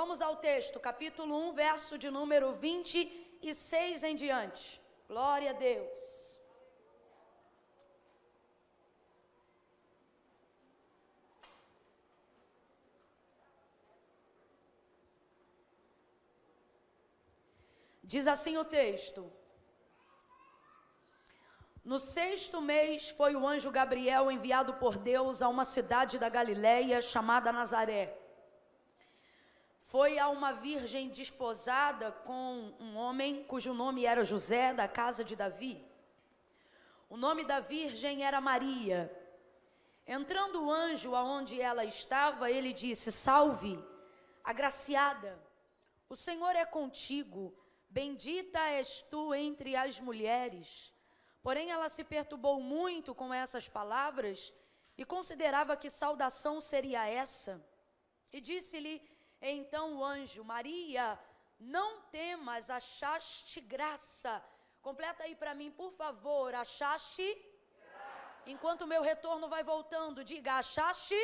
Vamos ao texto, capítulo 1, verso de número 26 em diante. Glória a Deus. Diz assim o texto: No sexto mês foi o anjo Gabriel enviado por Deus a uma cidade da Galiléia chamada Nazaré foi a uma virgem desposada com um homem cujo nome era José, da casa de Davi. O nome da virgem era Maria. Entrando o anjo aonde ela estava, ele disse: Salve, agraciada, o Senhor é contigo, bendita és tu entre as mulheres. Porém, ela se perturbou muito com essas palavras e considerava que saudação seria essa. E disse-lhe: então o anjo, Maria, não temas, achaste graça. Completa aí para mim, por favor, achaste. Enquanto o meu retorno vai voltando, diga: achaste.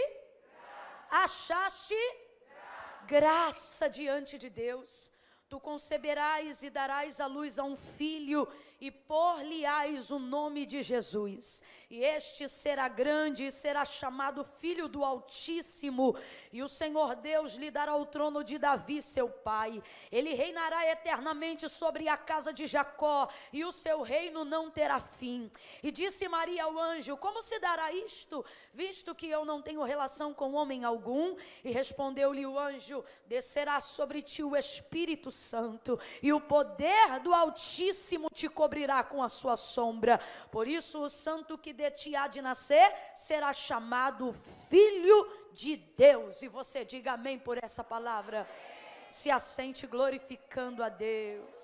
Achaste. Graça. graça diante de Deus. Tu conceberás e darás à luz a um filho, e por-lhe-ás o nome de Jesus e este será grande e será chamado Filho do Altíssimo, e o Senhor Deus lhe dará o trono de Davi, seu pai. Ele reinará eternamente sobre a casa de Jacó, e o seu reino não terá fim. E disse Maria ao anjo: Como se dará isto, visto que eu não tenho relação com homem algum? E respondeu-lhe o anjo: Descerá sobre ti o Espírito Santo, e o poder do Altíssimo te cobrirá com a sua sombra. Por isso, o santo que de ti há de nascer será chamado Filho de Deus. E você diga amém por essa palavra. Se assente glorificando a Deus.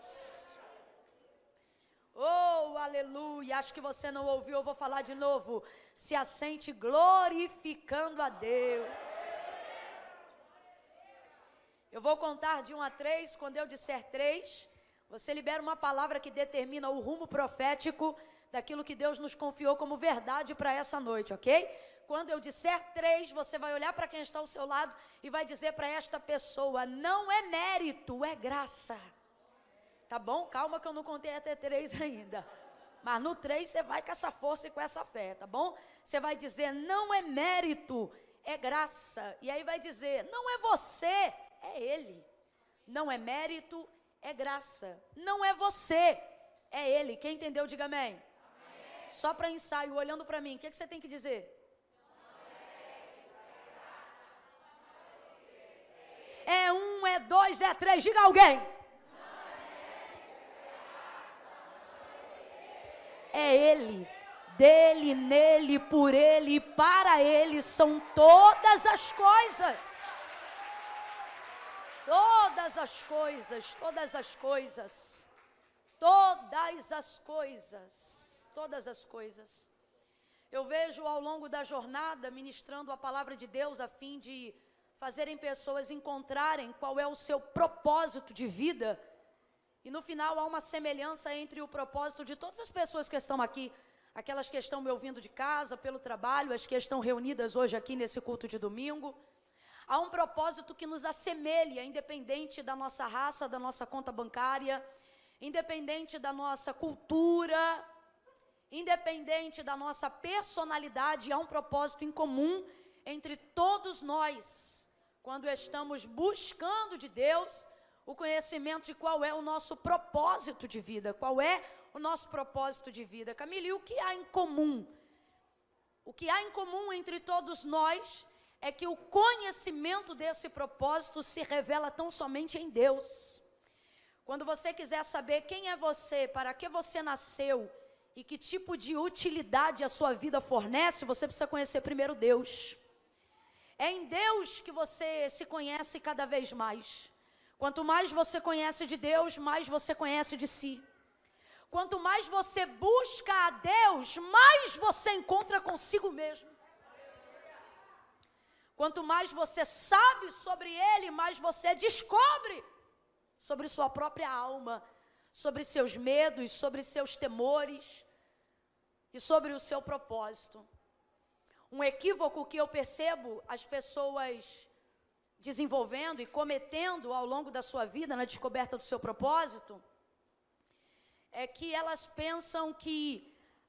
Oh, aleluia. Acho que você não ouviu, eu vou falar de novo. Se assente glorificando a Deus. Eu vou contar de um a três. Quando eu disser três, você libera uma palavra que determina o rumo profético daquilo que Deus nos confiou como verdade para essa noite, ok? Quando eu disser três, você vai olhar para quem está ao seu lado e vai dizer para esta pessoa: não é mérito, é graça. Tá bom? Calma que eu não contei até três ainda. Mas no três você vai com essa força e com essa fé, tá bom? Você vai dizer: não é mérito, é graça. E aí vai dizer: não é você, é Ele. Não é mérito, é graça. Não é você, é Ele. Quem entendeu, diga amém. Só para ensaio, olhando para mim, o que, que você tem que dizer? É um, é dois, é três, diga alguém. É Ele, dele, nele, por Ele, para Ele são todas as coisas. Todas as coisas, todas as coisas, todas as coisas todas as coisas. Eu vejo ao longo da jornada ministrando a palavra de Deus a fim de fazerem pessoas encontrarem qual é o seu propósito de vida. E no final há uma semelhança entre o propósito de todas as pessoas que estão aqui, aquelas que estão me ouvindo de casa, pelo trabalho, as que estão reunidas hoje aqui nesse culto de domingo. Há um propósito que nos assemelha, independente da nossa raça, da nossa conta bancária, independente da nossa cultura, independente da nossa personalidade, há um propósito em comum entre todos nós, quando estamos buscando de Deus o conhecimento de qual é o nosso propósito de vida, qual é o nosso propósito de vida. Camille, o que há em comum? O que há em comum entre todos nós é que o conhecimento desse propósito se revela tão somente em Deus. Quando você quiser saber quem é você, para que você nasceu, e que tipo de utilidade a sua vida fornece, você precisa conhecer primeiro Deus. É em Deus que você se conhece cada vez mais. Quanto mais você conhece de Deus, mais você conhece de si. Quanto mais você busca a Deus, mais você encontra consigo mesmo. Quanto mais você sabe sobre Ele, mais você descobre sobre sua própria alma, sobre seus medos, sobre seus temores e sobre o seu propósito. Um equívoco que eu percebo as pessoas desenvolvendo e cometendo ao longo da sua vida na descoberta do seu propósito, é que elas pensam que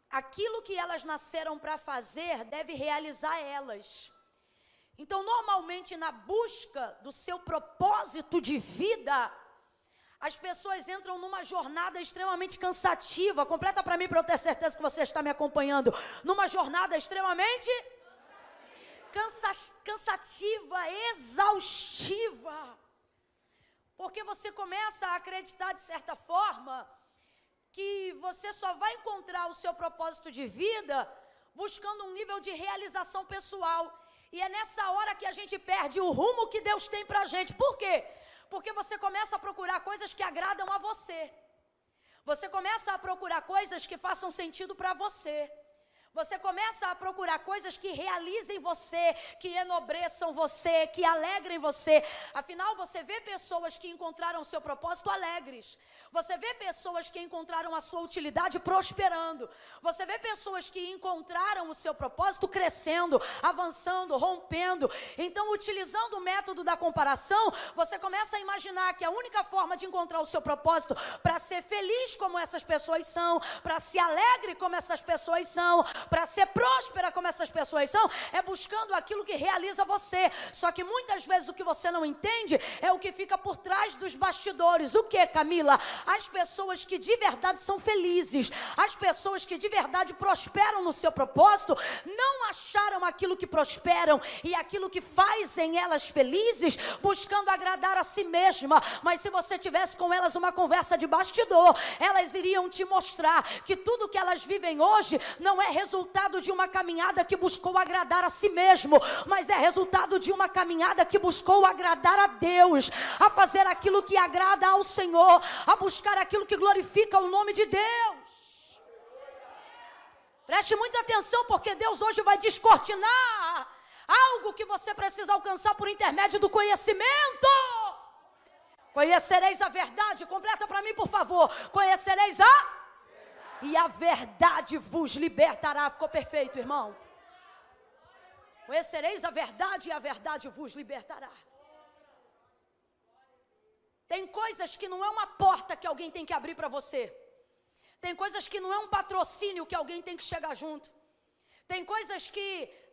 aquilo que elas nasceram para fazer deve realizar elas. Então, normalmente, na busca do seu propósito de vida, as pessoas entram numa jornada extremamente cansativa. Completa para mim, para eu ter certeza que você está me acompanhando. Numa jornada extremamente cansa cansativa, exaustiva. Porque você começa a acreditar, de certa forma, que você só vai encontrar o seu propósito de vida buscando um nível de realização pessoal. E é nessa hora que a gente perde o rumo que Deus tem para a gente. Por quê? Porque você começa a procurar coisas que agradam a você. Você começa a procurar coisas que façam sentido para você. Você começa a procurar coisas que realizem você, que enobreçam você, que alegrem você. Afinal, você vê pessoas que encontraram o seu propósito alegres. Você vê pessoas que encontraram a sua utilidade prosperando. Você vê pessoas que encontraram o seu propósito crescendo, avançando, rompendo. Então, utilizando o método da comparação, você começa a imaginar que a única forma de encontrar o seu propósito para ser feliz como essas pessoas são, para se alegre como essas pessoas são, para ser próspera como essas pessoas são, é buscando aquilo que realiza você. Só que muitas vezes o que você não entende é o que fica por trás dos bastidores. O que, Camila? as pessoas que de verdade são felizes, as pessoas que de verdade prosperam no seu propósito, não acharam aquilo que prosperam e aquilo que fazem elas felizes, buscando agradar a si mesma. Mas se você tivesse com elas uma conversa de bastidor, elas iriam te mostrar que tudo que elas vivem hoje não é resultado de uma caminhada que buscou agradar a si mesmo, mas é resultado de uma caminhada que buscou agradar a Deus, a fazer aquilo que agrada ao Senhor, a buscar buscar aquilo que glorifica o nome de Deus. Preste muita atenção, porque Deus hoje vai descortinar algo que você precisa alcançar por intermédio do conhecimento. Conhecereis a verdade, completa para mim, por favor. Conhecereis a e a verdade vos libertará. Ficou perfeito, irmão. Conhecereis a verdade e a verdade vos libertará. Tem coisas que não é uma porta que alguém tem que abrir para você. Tem coisas que não é um patrocínio que alguém tem que chegar junto. Tem coisas que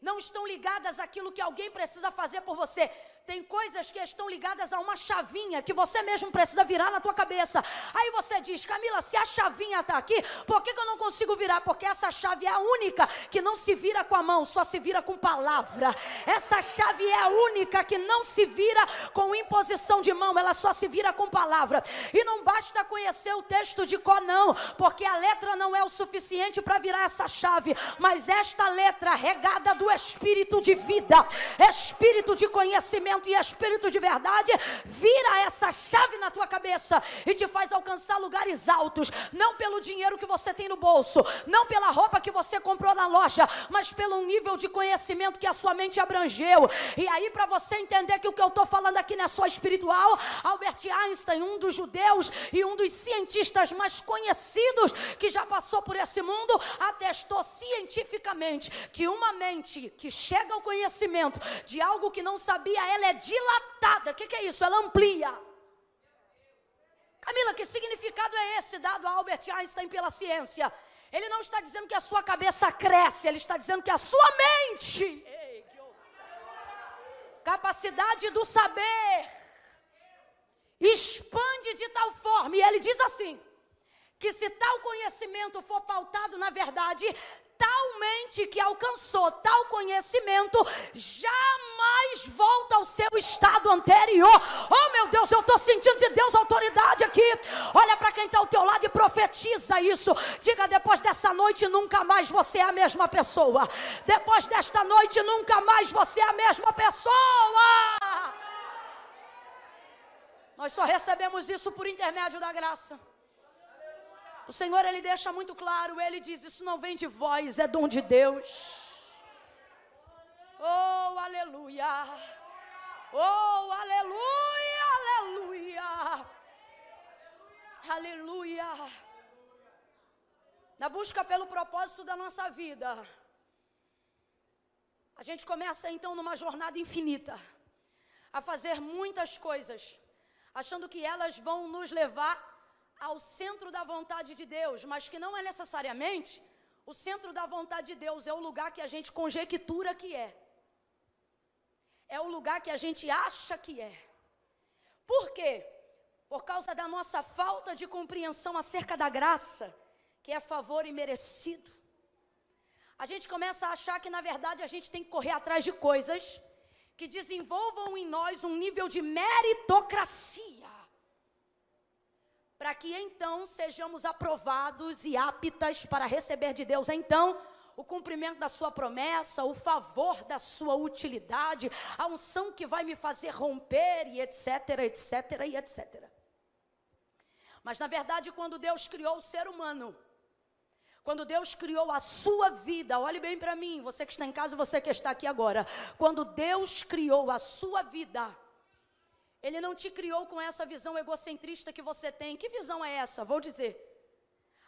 não estão ligadas àquilo que alguém precisa fazer por você. Tem coisas que estão ligadas a uma chavinha que você mesmo precisa virar na tua cabeça. Aí você diz, Camila, se a chavinha está aqui, por que, que eu não consigo virar? Porque essa chave é a única que não se vira com a mão, só se vira com palavra. Essa chave é a única que não se vira com imposição de mão, ela só se vira com palavra. E não basta conhecer o texto de Có, não, porque a letra não é o suficiente para virar essa chave, mas esta letra regada do Espírito de vida, Espírito de conhecimento e espírito de verdade, vira essa chave na tua cabeça e te faz alcançar lugares altos, não pelo dinheiro que você tem no bolso, não pela roupa que você comprou na loja, mas pelo nível de conhecimento que a sua mente abrangeu. E aí, para você entender que o que eu estou falando aqui não é só espiritual, Albert Einstein, um dos judeus e um dos cientistas mais conhecidos que já passou por esse mundo, atestou cientificamente que uma mente que chega ao conhecimento de algo que não sabia, ela é dilatada. O que, que é isso? Ela amplia. Camila, que significado é esse dado a Albert Einstein pela ciência? Ele não está dizendo que a sua cabeça cresce, ele está dizendo que a sua mente, capacidade do saber, expande de tal forma, e ele diz assim: que se tal conhecimento for pautado na verdade, talmente que alcançou tal conhecimento, jamais volta ao seu estado anterior. Oh meu Deus, eu estou sentindo de Deus autoridade aqui. Olha para quem está ao teu lado e profetiza isso. Diga depois dessa noite nunca mais você é a mesma pessoa. Depois desta noite nunca mais você é a mesma pessoa. Nós só recebemos isso por intermédio da graça. O Senhor ele deixa muito claro, ele diz: Isso não vem de vós, é dom de Deus. Oh, aleluia! Oh, aleluia, aleluia! Aleluia! Na busca pelo propósito da nossa vida, a gente começa então numa jornada infinita. a fazer muitas coisas, achando que elas vão nos levar ao centro da vontade de Deus, mas que não é necessariamente o centro da vontade de Deus, é o lugar que a gente conjectura que é. É o lugar que a gente acha que é. Por quê? Por causa da nossa falta de compreensão acerca da graça, que é favor imerecido. A gente começa a achar que, na verdade, a gente tem que correr atrás de coisas que desenvolvam em nós um nível de meritocracia, para que então sejamos aprovados e aptas para receber de Deus, então, o cumprimento da sua promessa, o favor da sua utilidade, a unção que vai me fazer romper e etc, etc e etc. Mas na verdade, quando Deus criou o ser humano, quando Deus criou a sua vida, olhe bem para mim, você que está em casa, você que está aqui agora. Quando Deus criou a sua vida, Ele não te criou com essa visão egocentrista que você tem. Que visão é essa? Vou dizer.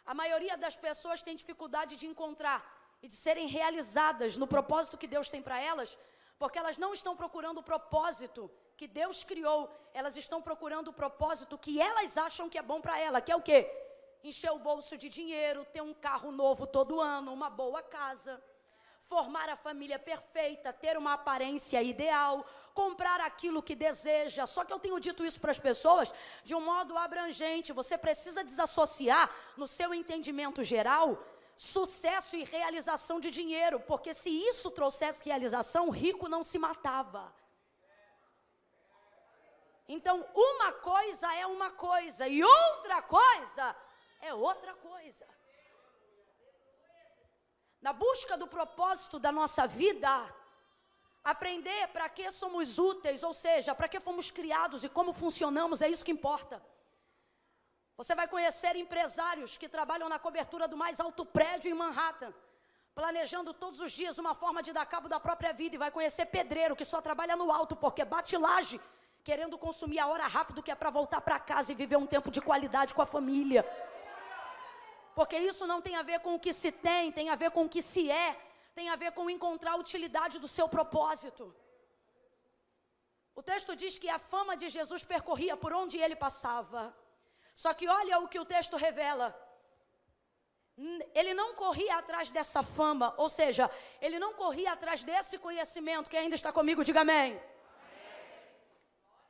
A maioria das pessoas tem dificuldade de encontrar e de serem realizadas no propósito que Deus tem para elas, porque elas não estão procurando o propósito que Deus criou, elas estão procurando o propósito que elas acham que é bom para ela, que é o quê? encher o bolso de dinheiro, ter um carro novo todo ano, uma boa casa, formar a família perfeita, ter uma aparência ideal, comprar aquilo que deseja. Só que eu tenho dito isso para as pessoas de um modo abrangente. Você precisa desassociar no seu entendimento geral sucesso e realização de dinheiro, porque se isso trouxesse realização, o rico não se matava. Então, uma coisa é uma coisa e outra coisa é outra coisa. Na busca do propósito da nossa vida, aprender para que somos úteis, ou seja, para que fomos criados e como funcionamos, é isso que importa. Você vai conhecer empresários que trabalham na cobertura do mais alto prédio em Manhattan, planejando todos os dias uma forma de dar cabo da própria vida, e vai conhecer pedreiro que só trabalha no alto porque bate laje, querendo consumir a hora rápido que é para voltar para casa e viver um tempo de qualidade com a família. Porque isso não tem a ver com o que se tem, tem a ver com o que se é, tem a ver com encontrar a utilidade do seu propósito. O texto diz que a fama de Jesus percorria por onde ele passava. Só que olha o que o texto revela. Ele não corria atrás dessa fama, ou seja, ele não corria atrás desse conhecimento. Quem ainda está comigo, diga amém.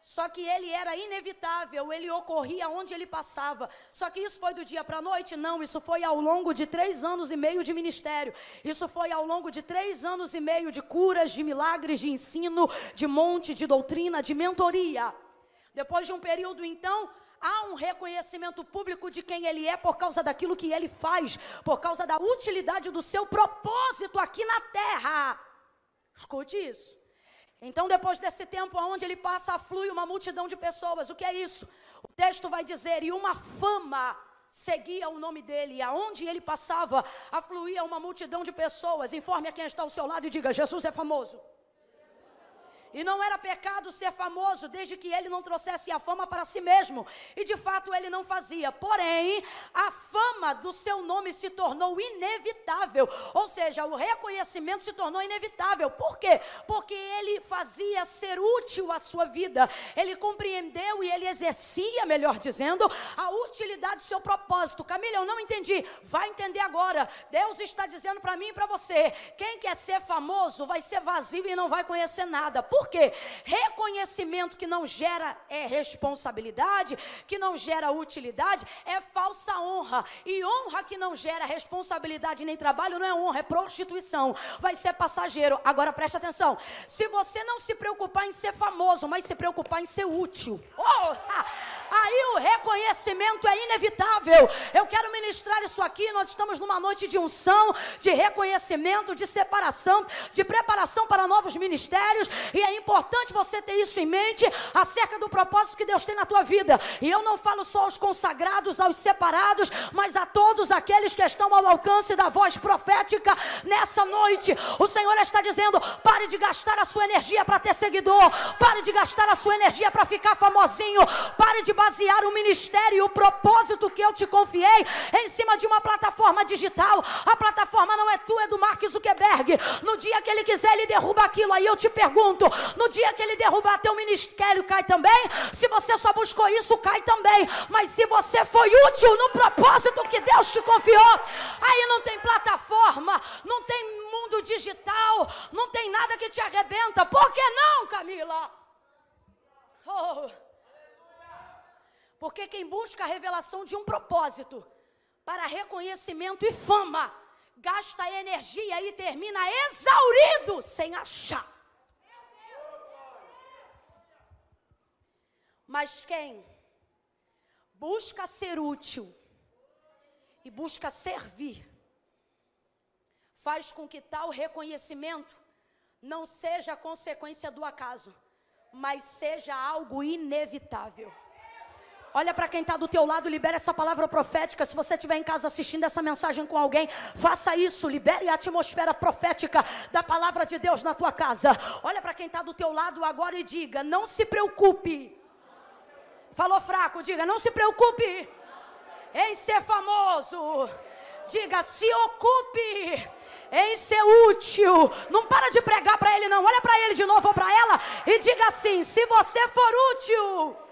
Só que ele era inevitável, ele ocorria onde ele passava. Só que isso foi do dia para a noite? Não, isso foi ao longo de três anos e meio de ministério. Isso foi ao longo de três anos e meio de curas, de milagres, de ensino, de monte, de doutrina, de mentoria. Depois de um período, então, há um reconhecimento público de quem ele é por causa daquilo que ele faz, por causa da utilidade do seu propósito aqui na terra. Escute isso. Então, depois desse tempo, aonde ele passa, flui uma multidão de pessoas. O que é isso? O texto vai dizer: e uma fama seguia o nome dele, e aonde ele passava, afluía uma multidão de pessoas. Informe a quem está ao seu lado e diga: Jesus é famoso. E não era pecado ser famoso, desde que ele não trouxesse a fama para si mesmo. E de fato ele não fazia. Porém, a fama do seu nome se tornou inevitável. Ou seja, o reconhecimento se tornou inevitável. Por quê? Porque ele fazia ser útil à sua vida. Ele compreendeu e ele exercia, melhor dizendo, a utilidade do seu propósito. Camila, eu não entendi. Vai entender agora. Deus está dizendo para mim e para você: quem quer ser famoso vai ser vazio e não vai conhecer nada. Por por quê? Reconhecimento que não gera é, responsabilidade, que não gera utilidade, é falsa honra. E honra que não gera responsabilidade nem trabalho não é honra, é prostituição. Vai ser passageiro. Agora presta atenção. Se você não se preocupar em ser famoso, mas se preocupar em ser útil. Oh, aí o reconhecimento é inevitável. Eu quero ministrar isso aqui. Nós estamos numa noite de unção, de reconhecimento, de separação, de preparação para novos ministérios. E é importante você ter isso em mente acerca do propósito que Deus tem na tua vida. E eu não falo só aos consagrados, aos separados, mas a todos aqueles que estão ao alcance da voz profética nessa noite. O Senhor está dizendo: pare de gastar a sua energia para ter seguidor, pare de gastar a sua energia para ficar famosinho, pare de basear o ministério e o propósito que eu te confiei em cima de uma plataforma digital. A plataforma não é tua, é do Mark Zuckerberg. No dia que ele quiser, ele derruba aquilo. Aí eu te pergunto: No dia que ele derrubar teu ministério, cai também. Se você só buscou isso, cai também. Mas se você foi útil no propósito que Deus te confiou, aí não tem plataforma, não tem mundo digital, não tem nada que te arrebenta. Por que não, Camila? Oh. Porque quem busca a revelação de um propósito para reconhecimento e fama, gasta energia e termina exaurido sem achar. Mas quem busca ser útil e busca servir, faz com que tal reconhecimento não seja consequência do acaso, mas seja algo inevitável. Olha para quem está do teu lado, libere essa palavra profética. Se você estiver em casa assistindo essa mensagem com alguém, faça isso. Libere a atmosfera profética da palavra de Deus na tua casa. Olha para quem está do teu lado agora e diga: não se preocupe. Falou fraco, diga: não se preocupe em ser famoso. Diga: se ocupe em ser útil. Não para de pregar para ele, não. Olha para ele de novo ou para ela e diga assim: se você for útil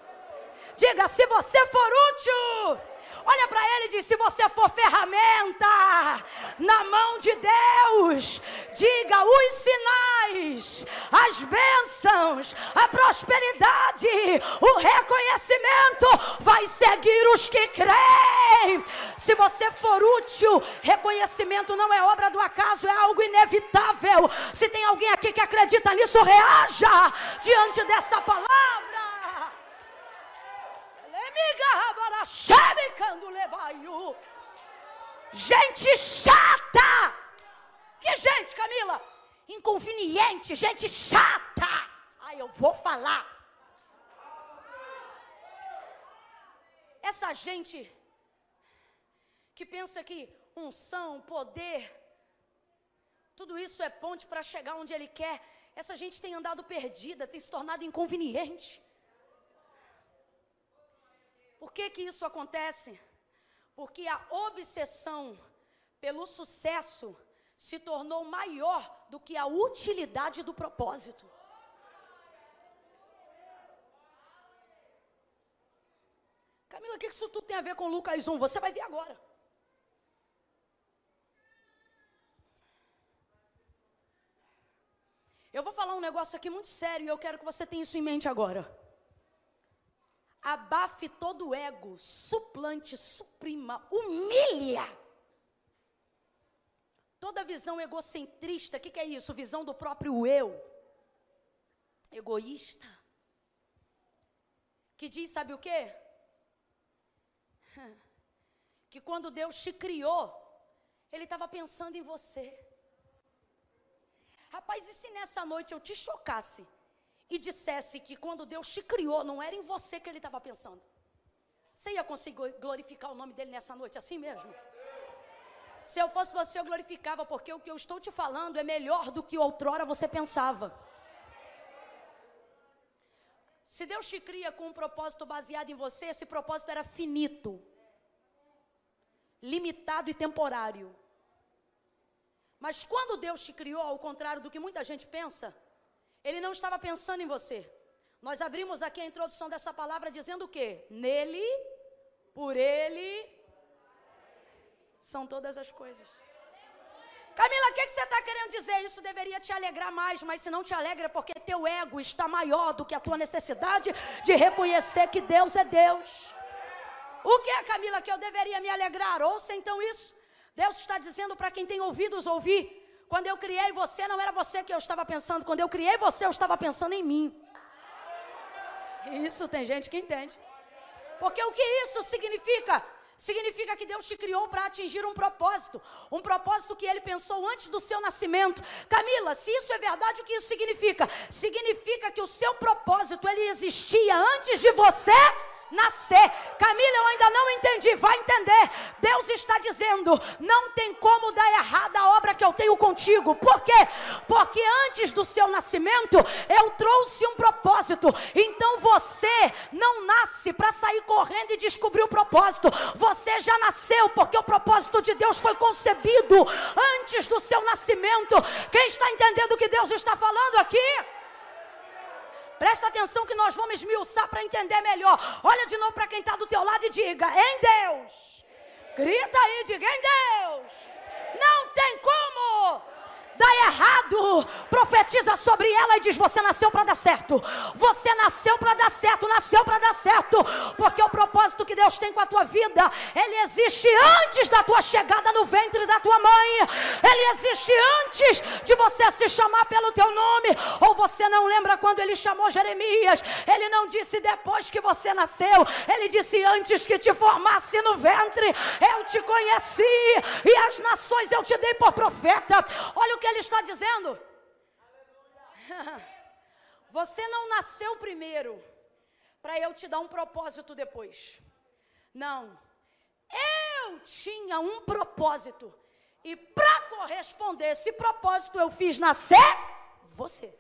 Diga: se você for útil, olha para ele e diz: se você for ferramenta na mão de Deus, diga os sinais, as bênçãos, a prosperidade, o reconhecimento vai seguir os que creem. Se você for útil, reconhecimento não é obra do acaso, é algo inevitável. Se tem alguém aqui que acredita nisso, reaja diante dessa palavra. Gente chata! Que gente, Camila? Inconveniente, gente chata! Ai, eu vou falar. Essa gente que pensa que unção, poder, tudo isso é ponte para chegar onde ele quer. Essa gente tem andado perdida, tem se tornado inconveniente. Por que, que isso acontece? Porque a obsessão pelo sucesso se tornou maior do que a utilidade do propósito. Camila, o que isso tudo tem a ver com Lucas 1? Você vai ver agora. Eu vou falar um negócio aqui muito sério e eu quero que você tenha isso em mente agora abafe todo ego, suplante, suprima, humilha. Toda visão egocentrista, o que, que é isso? Visão do próprio eu. Egoísta. Que diz, sabe o quê? Que quando Deus te criou, Ele estava pensando em você. Rapaz, e se nessa noite eu te chocasse? E dissesse que quando Deus te criou, não era em você que ele estava pensando, você ia conseguir glorificar o nome dele nessa noite assim mesmo? Se eu fosse você, eu glorificava, porque o que eu estou te falando é melhor do que outrora você pensava. Se Deus te cria com um propósito baseado em você, esse propósito era finito, limitado e temporário. Mas quando Deus te criou, ao contrário do que muita gente pensa, ele não estava pensando em você. Nós abrimos aqui a introdução dessa palavra dizendo o quê? Nele, por ele, são todas as coisas. Camila, o que, que, você está querendo dizer? Isso deveria te alegrar mais, mas se não te alegra, é porque teu ego está maior do que a tua necessidade de reconhecer que Deus é Deus. O que é, Camila, que eu deveria me alegrar? Ouça então isso. Deus está dizendo para quem tem ouvidos ouvir. Quando eu criei você, não era você que eu estava pensando. Quando eu criei você, eu estava pensando em mim. Isso tem gente que entende. Porque o que isso significa? Significa que Deus te criou para atingir um propósito, um propósito que Ele pensou antes do seu nascimento. Camila, se isso é verdade, o que isso significa? Significa que o seu propósito ele existia antes de você nascer. Camila, eu ainda não entendi, vai entender. Deus está dizendo: não tem como dar errado a obra que eu tenho contigo. Por quê? Porque antes do seu nascimento, eu trouxe um propósito. Então você não nasce para sair correndo e descobrir o propósito. Você já nasceu porque o propósito de Deus foi concebido antes do seu nascimento. Quem está entendendo o que Deus está falando aqui? Presta atenção que nós vamos esmiuçar para entender melhor. Olha de novo para quem está do teu lado e diga: em Deus. Grita aí, diga em Deus. Não tem como dá errado, profetiza sobre ela e diz: Você nasceu para dar certo. Você nasceu para dar certo, nasceu para dar certo, porque o propósito que Deus tem com a tua vida, ele existe antes da tua chegada no ventre da tua mãe. Ele existe antes de você se chamar pelo teu nome. Ou você não lembra quando ele chamou Jeremias? Ele não disse depois que você nasceu, ele disse antes que te formasse no ventre, eu te conheci e as nações eu te dei por profeta. Olha o que ele está dizendo? Você não nasceu primeiro para eu te dar um propósito depois. Não. Eu tinha um propósito. E para corresponder esse propósito, eu fiz nascer você.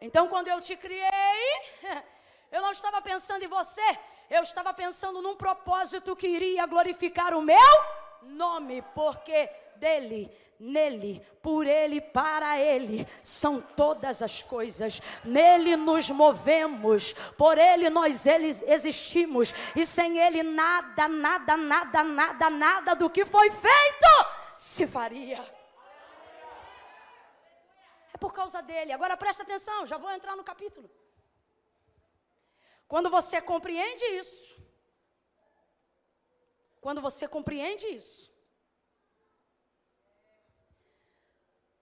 Então, quando eu te criei, eu não estava pensando em você, eu estava pensando num propósito que iria glorificar o meu nome, porque dele, nele, por ele, para ele são todas as coisas. Nele nos movemos, por ele nós existimos, e sem ele nada, nada, nada, nada, nada do que foi feito se faria. É por causa dele. Agora presta atenção, já vou entrar no capítulo. Quando você compreende isso, quando você compreende isso,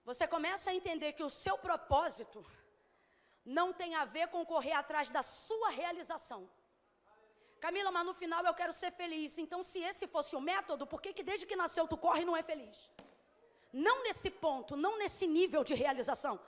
você começa a entender que o seu propósito não tem a ver com correr atrás da sua realização. Camila, mas no final eu quero ser feliz. Então, se esse fosse o método, por que, que desde que nasceu tu corre e não é feliz? Não nesse ponto, não nesse nível de realização.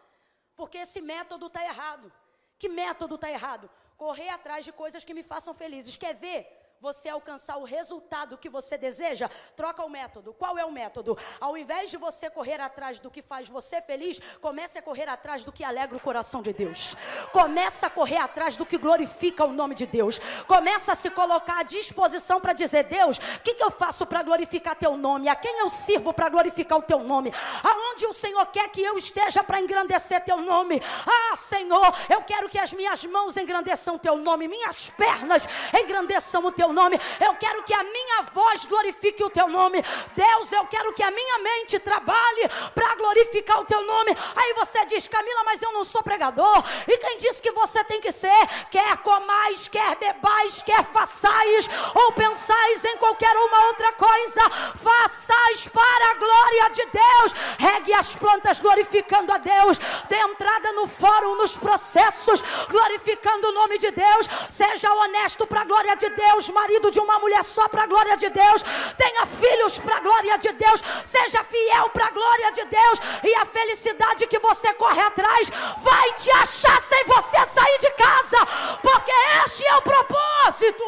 Porque esse método está errado. Que método está errado? Correr atrás de coisas que me façam felizes. Quer ver? Você alcançar o resultado que você deseja, troca o método. Qual é o método? Ao invés de você correr atrás do que faz você feliz, comece a correr atrás do que alegra o coração de Deus. Comece a correr atrás do que glorifica o nome de Deus. Comece a se colocar à disposição para dizer: Deus, o que, que eu faço para glorificar teu nome? A quem eu sirvo para glorificar o teu nome? Aonde o Senhor quer que eu esteja para engrandecer teu nome? Ah, Senhor, eu quero que as minhas mãos engrandeçam teu nome, minhas pernas engrandeçam o teu teu nome. Eu quero que a minha voz glorifique o teu nome. Deus, eu quero que a minha mente trabalhe para glorificar o teu nome. Aí você diz, Camila, mas eu não sou pregador. E quem disse que você tem que ser? Quer comais, quer bebais, quer façais, ou pensais em qualquer uma outra coisa, façais para a glória de Deus. Regue as plantas glorificando a Deus. Dê entrada no fórum, nos processos, glorificando o nome de Deus. Seja honesto para a glória de Deus marido de uma mulher só para a glória de Deus, tenha filhos para a glória de Deus, seja fiel para a glória de Deus, e a felicidade que você corre atrás vai te achar sem você sair de casa, porque este é o propósito.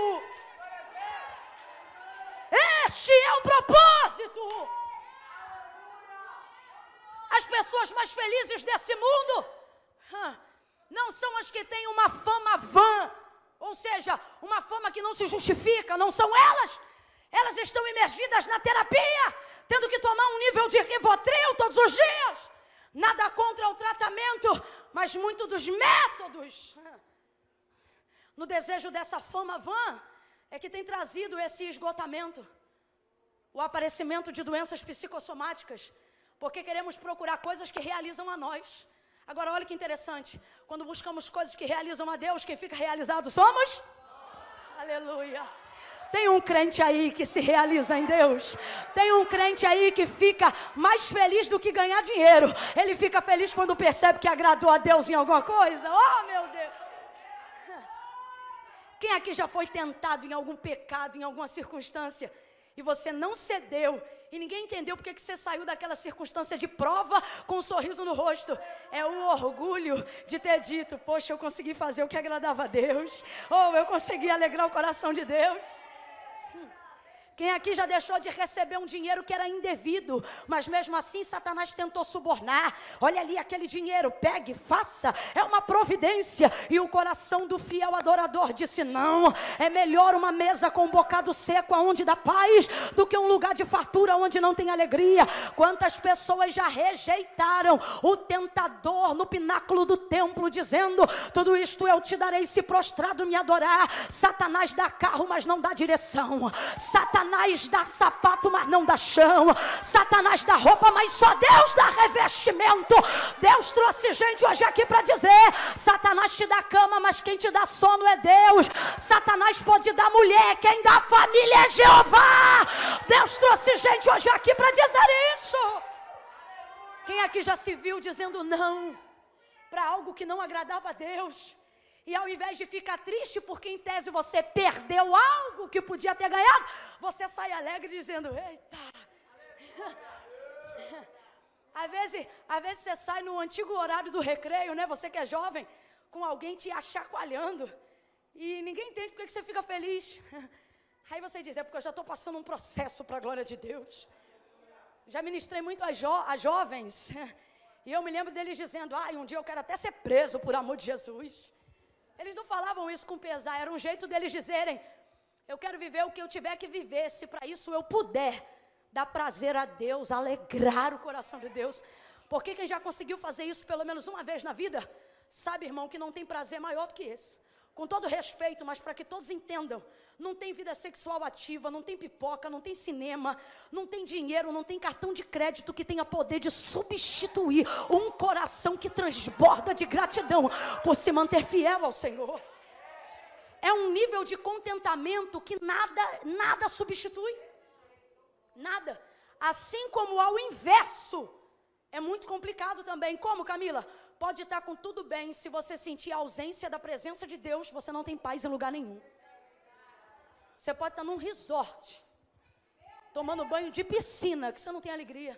Este é o propósito. As pessoas mais felizes desse mundo não são as que têm uma fama vã, ou seja, uma fama que não se justifica, não são elas. Elas estão imergidas na terapia, tendo que tomar um nível de rivotril todos os dias. Nada contra o tratamento, mas muito dos métodos. No desejo dessa fama vã, é que tem trazido esse esgotamento, o aparecimento de doenças psicossomáticas, porque queremos procurar coisas que realizam a nós. Agora, olha que interessante. Quando buscamos coisas que realizam a Deus, quem fica realizado somos? Aleluia. Tem um crente aí que se realiza em Deus. Tem um crente aí que fica mais feliz do que ganhar dinheiro. Ele fica feliz quando percebe que agradou a Deus em alguma coisa. Oh, meu Deus. Quem aqui já foi tentado em algum pecado, em alguma circunstância, e você não cedeu e ninguém entendeu porque que você saiu daquela circunstância de prova com um sorriso no rosto. É o orgulho de ter dito: Poxa, eu consegui fazer o que agradava a Deus, ou eu consegui alegrar o coração de Deus. Quem aqui já deixou de receber um dinheiro que era indevido, mas mesmo assim Satanás tentou subornar? Olha ali aquele dinheiro, pegue, faça, é uma providência. E o coração do fiel adorador disse: Não, é melhor uma mesa com um bocado seco aonde dá paz do que um lugar de fartura onde não tem alegria. Quantas pessoas já rejeitaram o tentador no pináculo do templo, dizendo: Tudo isto eu te darei se prostrado me adorar. Satanás dá carro, mas não dá direção. Satanás Satanás dá sapato, mas não dá chão. Satanás dá roupa, mas só Deus dá revestimento. Deus trouxe gente hoje aqui para dizer: Satanás te dá cama, mas quem te dá sono é Deus. Satanás pode dar mulher, quem dá família é Jeová. Deus trouxe gente hoje aqui para dizer isso. Quem aqui já se viu dizendo não para algo que não agradava a Deus? E ao invés de ficar triste porque em tese você perdeu algo que podia ter ganhado, você sai alegre dizendo: Eita! Às vezes, às vezes você sai no antigo horário do recreio, né? Você que é jovem, com alguém te achacoalhando. E ninguém entende porque que você fica feliz. Aí você diz, é porque eu já estou passando um processo para a glória de Deus. Já ministrei muito a, jo a jovens. E eu me lembro deles dizendo, ah, um dia eu quero até ser preso por amor de Jesus. Eles não falavam isso com pesar, era um jeito deles dizerem: Eu quero viver o que eu tiver que viver, se para isso eu puder dar prazer a Deus, alegrar o coração de Deus. Porque quem já conseguiu fazer isso pelo menos uma vez na vida, sabe, irmão, que não tem prazer maior do que esse com todo respeito, mas para que todos entendam, não tem vida sexual ativa, não tem pipoca, não tem cinema, não tem dinheiro, não tem cartão de crédito que tenha poder de substituir um coração que transborda de gratidão por se manter fiel ao Senhor. É um nível de contentamento que nada, nada substitui. Nada. Assim como ao inverso, é muito complicado também. Como, Camila? pode estar com tudo bem, se você sentir a ausência da presença de Deus, você não tem paz em lugar nenhum. Você pode estar num resort, tomando banho de piscina, que você não tem alegria.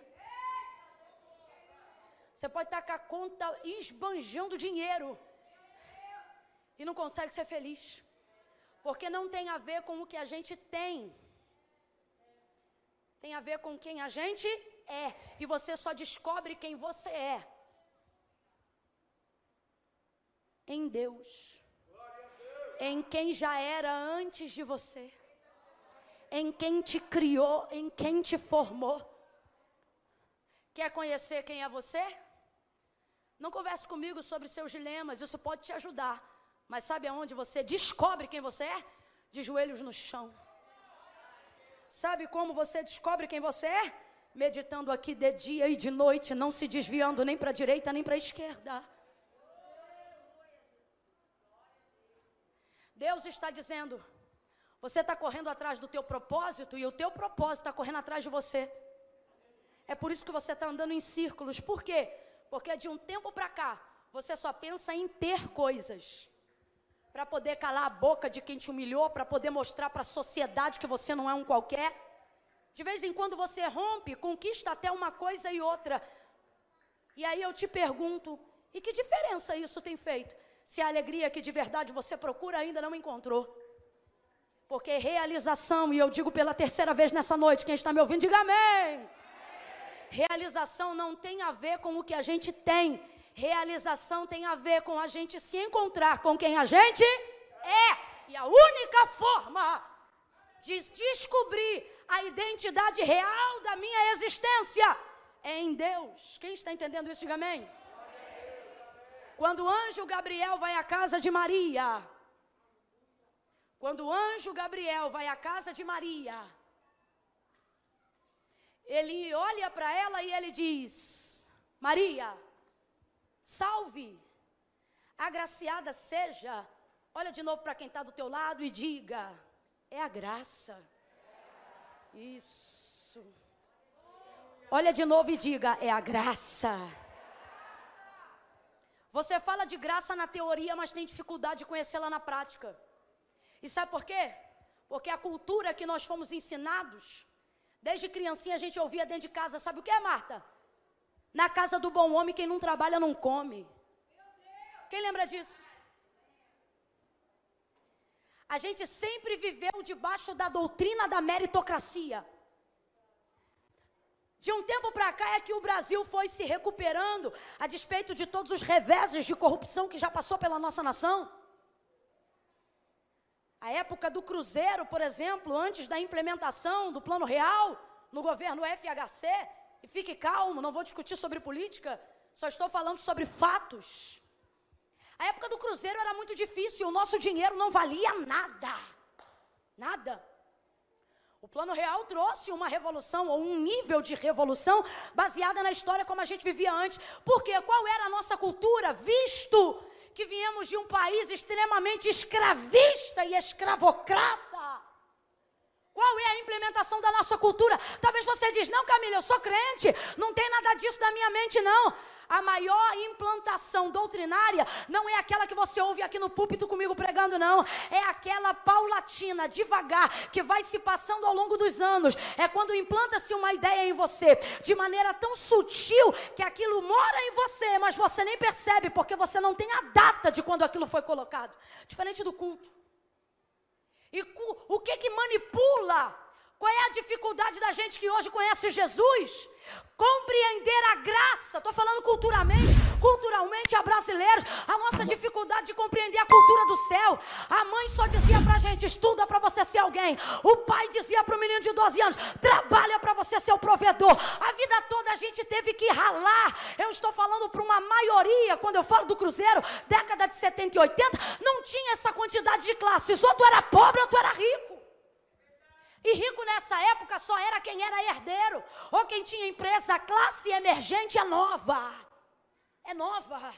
Você pode estar com a conta esbanjando dinheiro e não consegue ser feliz. Porque não tem a ver com o que a gente tem. Tem a ver com quem a gente é. E você só descobre quem você é em Deus, em quem já era antes de você, em quem te criou, em quem te formou. Quer conhecer quem é você? Não converse comigo sobre seus dilemas, isso pode te ajudar. Mas sabe aonde você descobre quem você é? De joelhos no chão. Sabe como você descobre quem você é? Meditando aqui de dia e de noite, não se desviando nem para a direita nem para a esquerda. Deus está dizendo: você está correndo atrás do teu propósito e o teu propósito está correndo atrás de você. É por isso que você está andando em círculos. Por quê? Porque de um tempo para cá, você só pensa em ter coisas. Para poder calar a boca de quem te humilhou, para poder mostrar para a sociedade que você não é um qualquer. De vez em quando você rompe, conquista até uma coisa e outra. E aí eu te pergunto: e que diferença isso tem feito? Se a alegria que de verdade você procura ainda não encontrou. Porque realização, e eu digo pela terceira vez nessa noite, quem está me ouvindo, diga amém. Realização não tem a ver com o que a gente tem. Realização tem a ver com a gente se encontrar com quem a gente é. E a única forma de descobrir a identidade real da minha existência é em Deus. Quem está entendendo isso, diga amém. Quando o anjo Gabriel vai à casa de Maria, quando o anjo Gabriel vai à casa de Maria, ele olha para ela e ele diz: Maria, salve, agraciada seja. Olha de novo para quem está do teu lado e diga: é a graça. Isso. Olha de novo e diga: é a graça. Você fala de graça na teoria, mas tem dificuldade de conhecê-la na prática. E sabe por quê? Porque a cultura que nós fomos ensinados, desde criancinha a gente ouvia dentro de casa, sabe o que é, Marta? Na casa do bom homem, quem não trabalha não come. Quem lembra disso? A gente sempre viveu debaixo da doutrina da meritocracia. De um tempo para cá é que o Brasil foi se recuperando, a despeito de todos os reveses de corrupção que já passou pela nossa nação. A época do Cruzeiro, por exemplo, antes da implementação do Plano Real no governo FHC, e fique calmo, não vou discutir sobre política, só estou falando sobre fatos. A época do Cruzeiro era muito difícil, o nosso dinheiro não valia nada. Nada. O Plano Real trouxe uma revolução, ou um nível de revolução, baseada na história como a gente vivia antes. Porque qual era a nossa cultura, visto que viemos de um país extremamente escravista e escravocrata? Qual é a implementação da nossa cultura? Talvez você diz, não, Camila, eu sou crente, não tem nada disso na minha mente, não. A maior implantação doutrinária não é aquela que você ouve aqui no púlpito comigo pregando, não. É aquela paulatina, devagar, que vai se passando ao longo dos anos. É quando implanta-se uma ideia em você, de maneira tão sutil que aquilo mora em você, mas você nem percebe, porque você não tem a data de quando aquilo foi colocado. Diferente do culto. E o que que manipula? Qual é a dificuldade da gente que hoje conhece Jesus? Compreender a graça, estou falando culturalmente, culturalmente a brasileiros, a nossa dificuldade de compreender a cultura do céu. A mãe só dizia pra gente: estuda para você ser alguém. O pai dizia para o menino de 12 anos: trabalha para você ser o provedor. A vida toda a gente teve que ralar. Eu estou falando para uma maioria, quando eu falo do Cruzeiro, década de 70 e 80, não tinha essa quantidade de classes. Ou tu era pobre ou tu era rico. E rico nessa época só era quem era herdeiro, ou quem tinha empresa. A classe emergente é nova. É nova.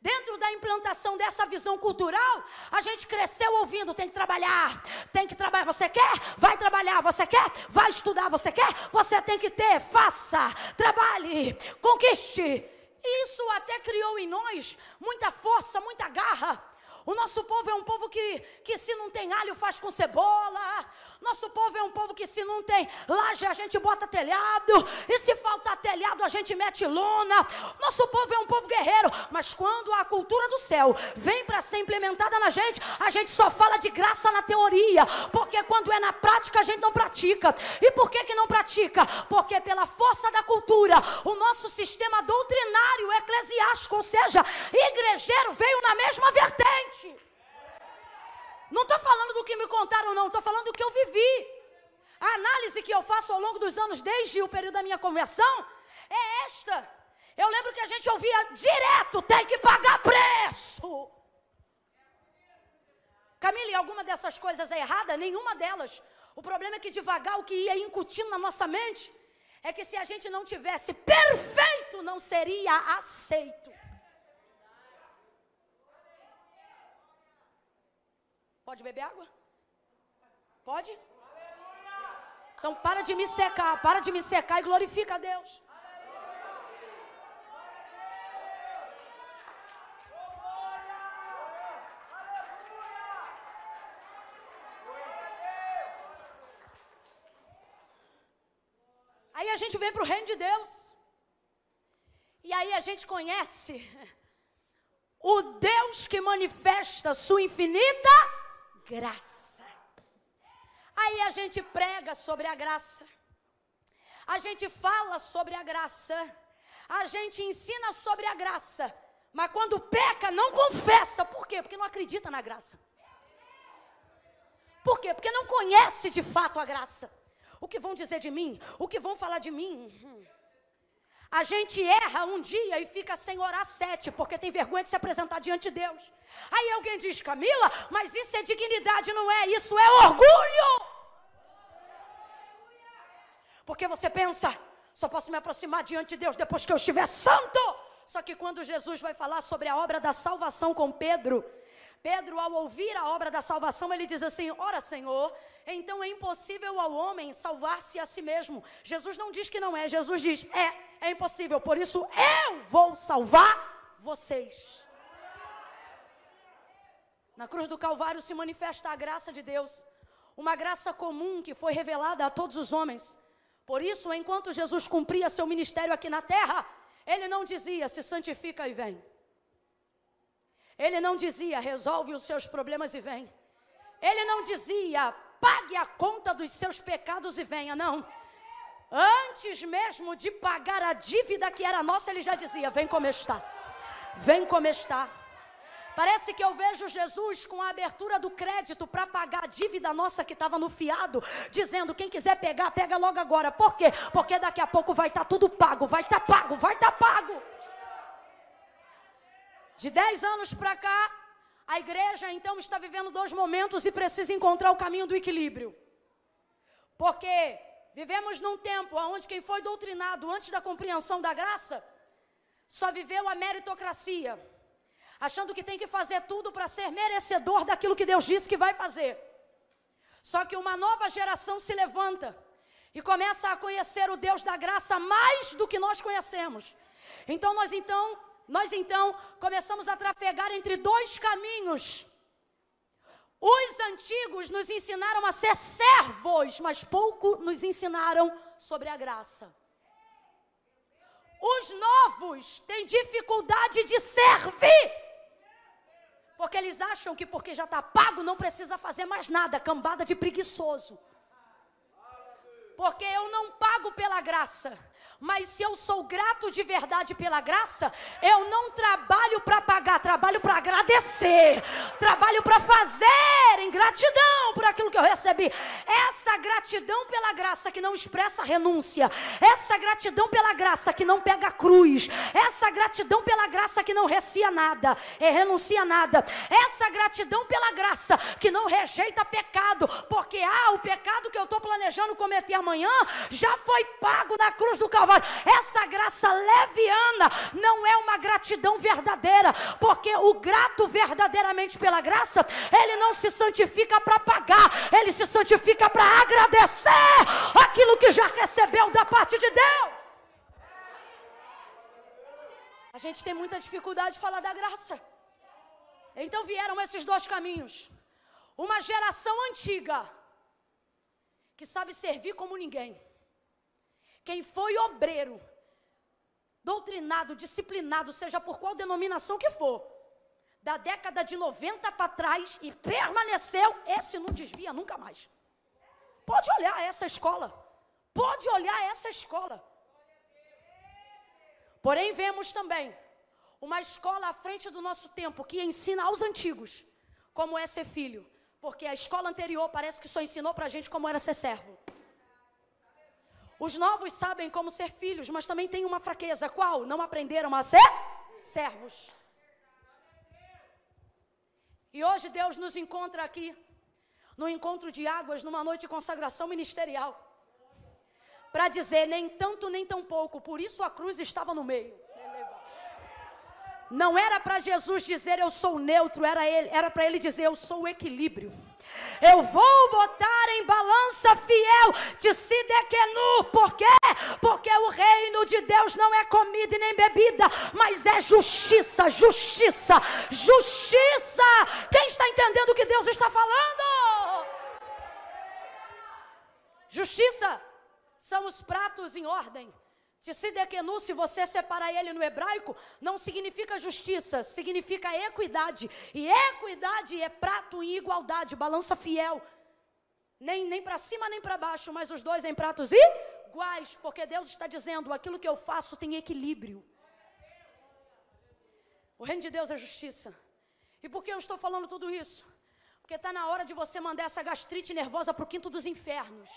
Dentro da implantação dessa visão cultural, a gente cresceu ouvindo: tem que trabalhar, tem que trabalhar. Você quer? Vai trabalhar. Você quer? Vai estudar. Você quer? Você tem que ter. Faça, trabalhe, conquiste. Isso até criou em nós muita força, muita garra. O nosso povo é um povo que, que se não tem alho faz com cebola. Nosso povo é um povo que se não tem laje a gente bota telhado, e se faltar telhado a gente mete lona. Nosso povo é um povo guerreiro, mas quando a cultura do céu vem para ser implementada na gente, a gente só fala de graça na teoria, porque quando é na prática a gente não pratica. E por que que não pratica? Porque pela força da cultura, o nosso sistema doutrinário eclesiástico, ou seja, igrejeiro veio na mesma vertente. Não estou falando do que me contaram, não, estou falando do que eu vivi. A análise que eu faço ao longo dos anos, desde o período da minha conversão, é esta. Eu lembro que a gente ouvia direto: tem que pagar preço. Camila, alguma dessas coisas é errada? Nenhuma delas. O problema é que devagar o que ia incutindo na nossa mente é que se a gente não tivesse perfeito, não seria aceito. Pode beber água? Pode? Então para de me secar, para de me secar e glorifica a Deus. Aí a gente vem para o reino de Deus. E aí a gente conhece o Deus que manifesta sua infinita graça. Aí a gente prega sobre a graça, a gente fala sobre a graça, a gente ensina sobre a graça, mas quando peca, não confessa. Por quê? Porque não acredita na graça. Por quê? Porque não conhece de fato a graça. O que vão dizer de mim? O que vão falar de mim? Hum. A gente erra um dia e fica sem orar sete, porque tem vergonha de se apresentar diante de Deus. Aí alguém diz, Camila, mas isso é dignidade, não é? Isso é orgulho. Porque você pensa, só posso me aproximar diante de Deus depois que eu estiver santo. Só que quando Jesus vai falar sobre a obra da salvação com Pedro, Pedro, ao ouvir a obra da salvação, ele diz assim: Ora, Senhor, então é impossível ao homem salvar-se a si mesmo. Jesus não diz que não é, Jesus diz: É, é impossível, por isso eu vou salvar vocês. Na cruz do Calvário se manifesta a graça de Deus, uma graça comum que foi revelada a todos os homens. Por isso, enquanto Jesus cumpria seu ministério aqui na terra, ele não dizia: se santifica e vem. Ele não dizia: resolve os seus problemas e vem. Ele não dizia, pague a conta dos seus pecados e venha, não. Antes mesmo de pagar a dívida que era nossa, ele já dizia: vem como está, vem como está. Parece que eu vejo Jesus com a abertura do crédito para pagar a dívida nossa que estava no fiado, dizendo: quem quiser pegar, pega logo agora. Por quê? Porque daqui a pouco vai estar tá tudo pago, vai estar tá pago, vai estar tá pago. De 10 anos para cá, a igreja então está vivendo dois momentos e precisa encontrar o caminho do equilíbrio. Porque vivemos num tempo onde quem foi doutrinado antes da compreensão da graça só viveu a meritocracia achando que tem que fazer tudo para ser merecedor daquilo que Deus disse que vai fazer. Só que uma nova geração se levanta e começa a conhecer o Deus da graça mais do que nós conhecemos. Então nós então, nós então começamos a trafegar entre dois caminhos. Os antigos nos ensinaram a ser servos, mas pouco nos ensinaram sobre a graça. Os novos têm dificuldade de servir. Porque eles acham que porque já está pago não precisa fazer mais nada, cambada de preguiçoso. Porque eu não pago pela graça. Mas se eu sou grato de verdade pela graça, eu não trabalho para pagar, trabalho para agradecer, trabalho para fazer em gratidão por aquilo que eu recebi. Essa gratidão pela graça que não expressa renúncia, essa gratidão pela graça que não pega cruz, essa gratidão pela graça que não recia nada, e renuncia nada, essa gratidão pela graça que não rejeita pecado, porque ah, o pecado que eu estou planejando cometer amanhã já foi pago na cruz do Calvário. Essa graça leviana não é uma gratidão verdadeira, porque o grato verdadeiramente pela graça, ele não se santifica para pagar, ele se santifica para agradecer aquilo que já recebeu da parte de Deus. A gente tem muita dificuldade de falar da graça. Então vieram esses dois caminhos. Uma geração antiga, que sabe servir como ninguém. Quem foi obreiro, doutrinado, disciplinado, seja por qual denominação que for, da década de 90 para trás e permaneceu, esse não desvia nunca mais. Pode olhar essa escola. Pode olhar essa escola. Porém, vemos também uma escola à frente do nosso tempo que ensina aos antigos como é ser filho. Porque a escola anterior parece que só ensinou para a gente como era ser servo. Os novos sabem como ser filhos, mas também têm uma fraqueza. Qual? Não aprenderam a ser servos. E hoje Deus nos encontra aqui, no encontro de águas, numa noite de consagração ministerial, para dizer nem tanto nem tão pouco, por isso a cruz estava no meio. Não era para Jesus dizer eu sou neutro, era ele, era para ele dizer eu sou o equilíbrio. Eu vou botar em balança fiel de Sidequenu. Por quê? Porque o reino de Deus não é comida e nem bebida, mas é justiça, justiça, justiça. Quem está entendendo o que Deus está falando? Justiça são os pratos em ordem. Tsidequenu, se você separar ele no hebraico, não significa justiça, significa equidade. E equidade é prato em igualdade, balança fiel. Nem, nem para cima nem para baixo, mas os dois em pratos iguais, porque Deus está dizendo: aquilo que eu faço tem equilíbrio. O reino de Deus é justiça. E por que eu estou falando tudo isso? Porque está na hora de você mandar essa gastrite nervosa para o quinto dos infernos.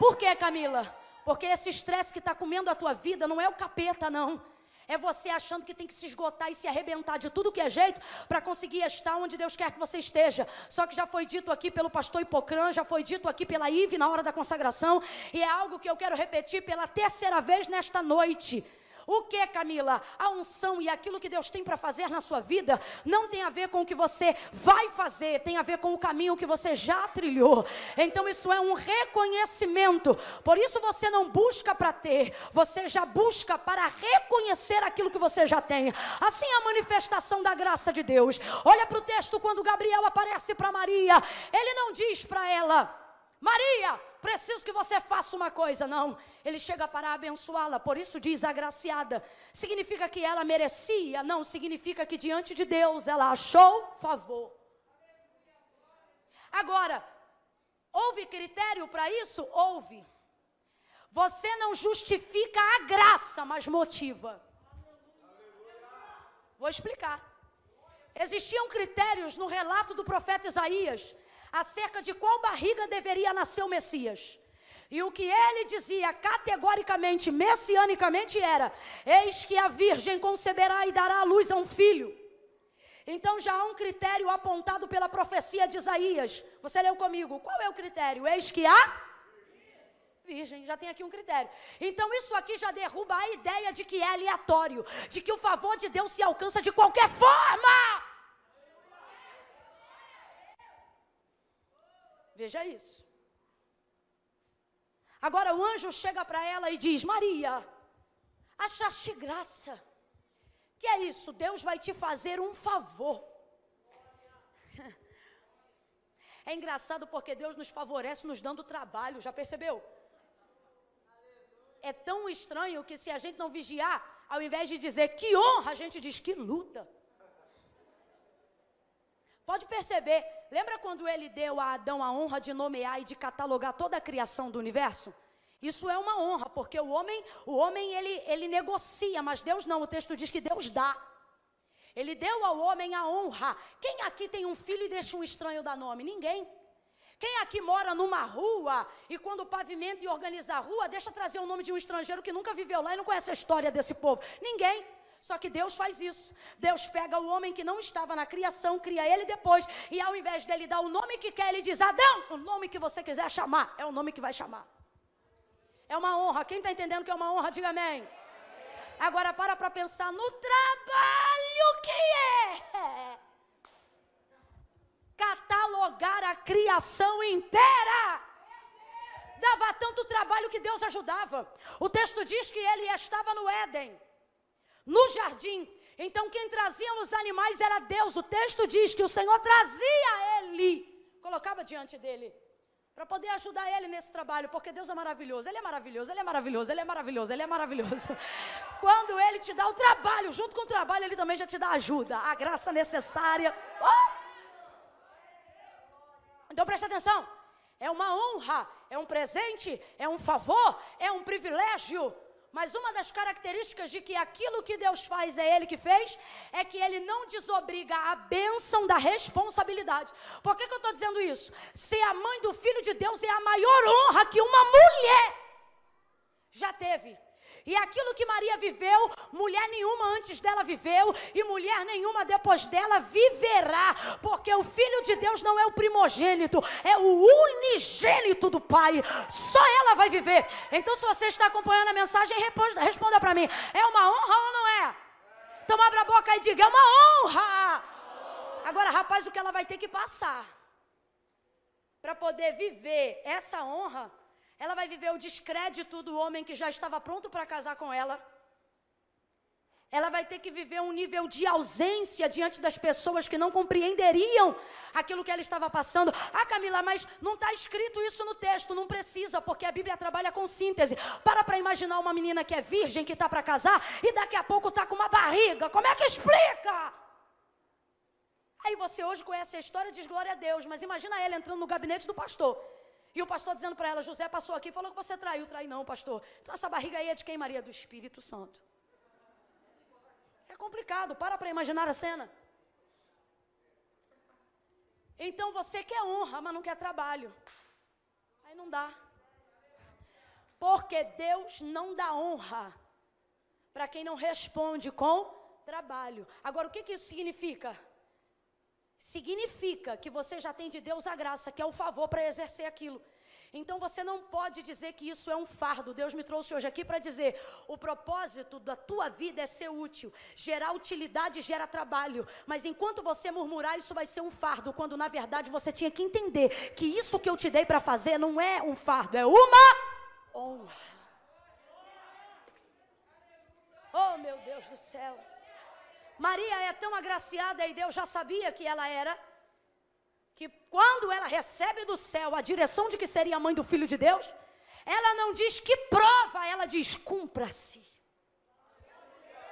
Por que, Camila? Porque esse estresse que está comendo a tua vida não é o capeta, não. É você achando que tem que se esgotar e se arrebentar de tudo que é jeito para conseguir estar onde Deus quer que você esteja. Só que já foi dito aqui pelo pastor Hipocrã, já foi dito aqui pela Ive na hora da consagração, e é algo que eu quero repetir pela terceira vez nesta noite. O que, Camila? A unção e aquilo que Deus tem para fazer na sua vida não tem a ver com o que você vai fazer, tem a ver com o caminho que você já trilhou. Então isso é um reconhecimento. Por isso você não busca para ter, você já busca para reconhecer aquilo que você já tem. Assim é a manifestação da graça de Deus. Olha para o texto quando Gabriel aparece para Maria, ele não diz para ela: Maria, preciso que você faça uma coisa. Não, ele chega para abençoá-la, por isso diz agraciada. Significa que ela merecia? Não, significa que diante de Deus ela achou favor. Agora, houve critério para isso? Houve. Você não justifica a graça, mas motiva. Vou explicar. Existiam critérios no relato do profeta Isaías acerca de qual barriga deveria nascer o Messias. E o que ele dizia categoricamente, messianicamente era: Eis que a virgem conceberá e dará à luz a um filho. Então já há um critério apontado pela profecia de Isaías. Você leu comigo? Qual é o critério? Eis que a virgem, já tem aqui um critério. Então isso aqui já derruba a ideia de que é aleatório, de que o favor de Deus se alcança de qualquer forma. Veja isso. Agora o anjo chega para ela e diz: Maria, achaste graça. Que é isso? Deus vai te fazer um favor. É engraçado porque Deus nos favorece nos dando trabalho, já percebeu? É tão estranho que se a gente não vigiar, ao invés de dizer que honra, a gente diz que luta. Pode perceber, lembra quando ele deu a Adão a honra de nomear e de catalogar toda a criação do universo? Isso é uma honra, porque o homem, o homem ele, ele negocia, mas Deus não. O texto diz que Deus dá. Ele deu ao homem a honra. Quem aqui tem um filho e deixa um estranho dar nome? Ninguém. Quem aqui mora numa rua e quando pavimenta e organiza a rua, deixa trazer o nome de um estrangeiro que nunca viveu lá e não conhece a história desse povo? Ninguém. Só que Deus faz isso. Deus pega o homem que não estava na criação, cria ele depois, e ao invés dele dar o nome que quer, ele diz: Adão, o nome que você quiser chamar, é o nome que vai chamar. É uma honra. Quem está entendendo que é uma honra, diga amém. Agora para para pensar no trabalho que é catalogar a criação inteira. Dava tanto trabalho que Deus ajudava. O texto diz que ele estava no Éden, no jardim. Então quem trazia os animais era Deus. O texto diz que o Senhor trazia ele, colocava diante dele para poder ajudar ele nesse trabalho, porque Deus é maravilhoso, ele é maravilhoso, ele é maravilhoso, ele é maravilhoso, ele é maravilhoso. Quando ele te dá o trabalho, junto com o trabalho, ele também já te dá ajuda, a graça necessária. Oh! Então preste atenção. É uma honra, é um presente, é um favor, é um privilégio mas uma das características de que aquilo que Deus faz é Ele que fez, é que Ele não desobriga a bênção da responsabilidade. Por que, que eu estou dizendo isso? Ser a mãe do Filho de Deus é a maior honra que uma mulher já teve. E aquilo que Maria viveu, mulher nenhuma antes dela viveu, e mulher nenhuma depois dela viverá, porque o Filho de Deus não é o primogênito, é o unigênito do Pai. Só ela vai viver. Então, se você está acompanhando a mensagem, responda, para mim: é uma honra ou não é? Então, abra a boca e diga: é uma honra. Agora, rapaz, o que ela vai ter que passar para poder viver essa honra ela vai viver o descrédito do homem que já estava pronto para casar com ela. Ela vai ter que viver um nível de ausência diante das pessoas que não compreenderiam aquilo que ela estava passando. Ah, Camila, mas não está escrito isso no texto, não precisa, porque a Bíblia trabalha com síntese. Para para imaginar uma menina que é virgem, que está para casar, e daqui a pouco está com uma barriga. Como é que explica? Aí você hoje conhece a história e diz glória a Deus, mas imagina ela entrando no gabinete do pastor. E o pastor dizendo para ela: José passou aqui e falou que você traiu. Trai não, pastor. Então essa barriga aí é de quem, Maria? Do Espírito Santo. É complicado, para para imaginar a cena. Então você quer honra, mas não quer trabalho. Aí não dá. Porque Deus não dá honra para quem não responde com trabalho. Agora, o que, que isso significa? Significa que você já tem de Deus a graça, que é o favor para exercer aquilo. Então você não pode dizer que isso é um fardo. Deus me trouxe hoje aqui para dizer: o propósito da tua vida é ser útil. Gerar utilidade gera trabalho. Mas enquanto você murmurar, isso vai ser um fardo. Quando na verdade você tinha que entender que isso que eu te dei para fazer não é um fardo, é uma honra. Oh meu Deus do céu. Maria é tão agraciada e Deus já sabia que ela era, que quando ela recebe do céu a direção de que seria a mãe do filho de Deus, ela não diz que prova, ela diz: cumpra-se.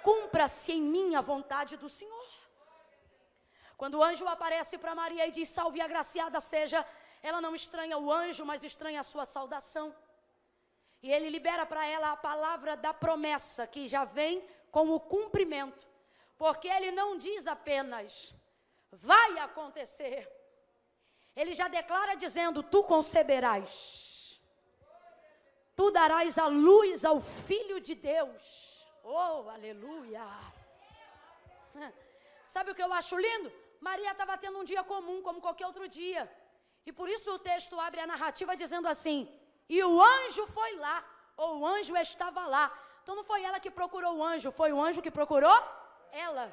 Cumpra-se em mim a vontade do Senhor. Quando o anjo aparece para Maria e diz: Salve agraciada seja, ela não estranha o anjo, mas estranha a sua saudação. E ele libera para ela a palavra da promessa, que já vem com o cumprimento. Porque ele não diz apenas, vai acontecer. Ele já declara dizendo: Tu conceberás, tu darás a luz ao Filho de Deus. Oh, aleluia! Sabe o que eu acho lindo? Maria estava tendo um dia comum, como qualquer outro dia. E por isso o texto abre a narrativa dizendo assim: e o anjo foi lá, ou o anjo estava lá. Então não foi ela que procurou o anjo, foi o anjo que procurou ela.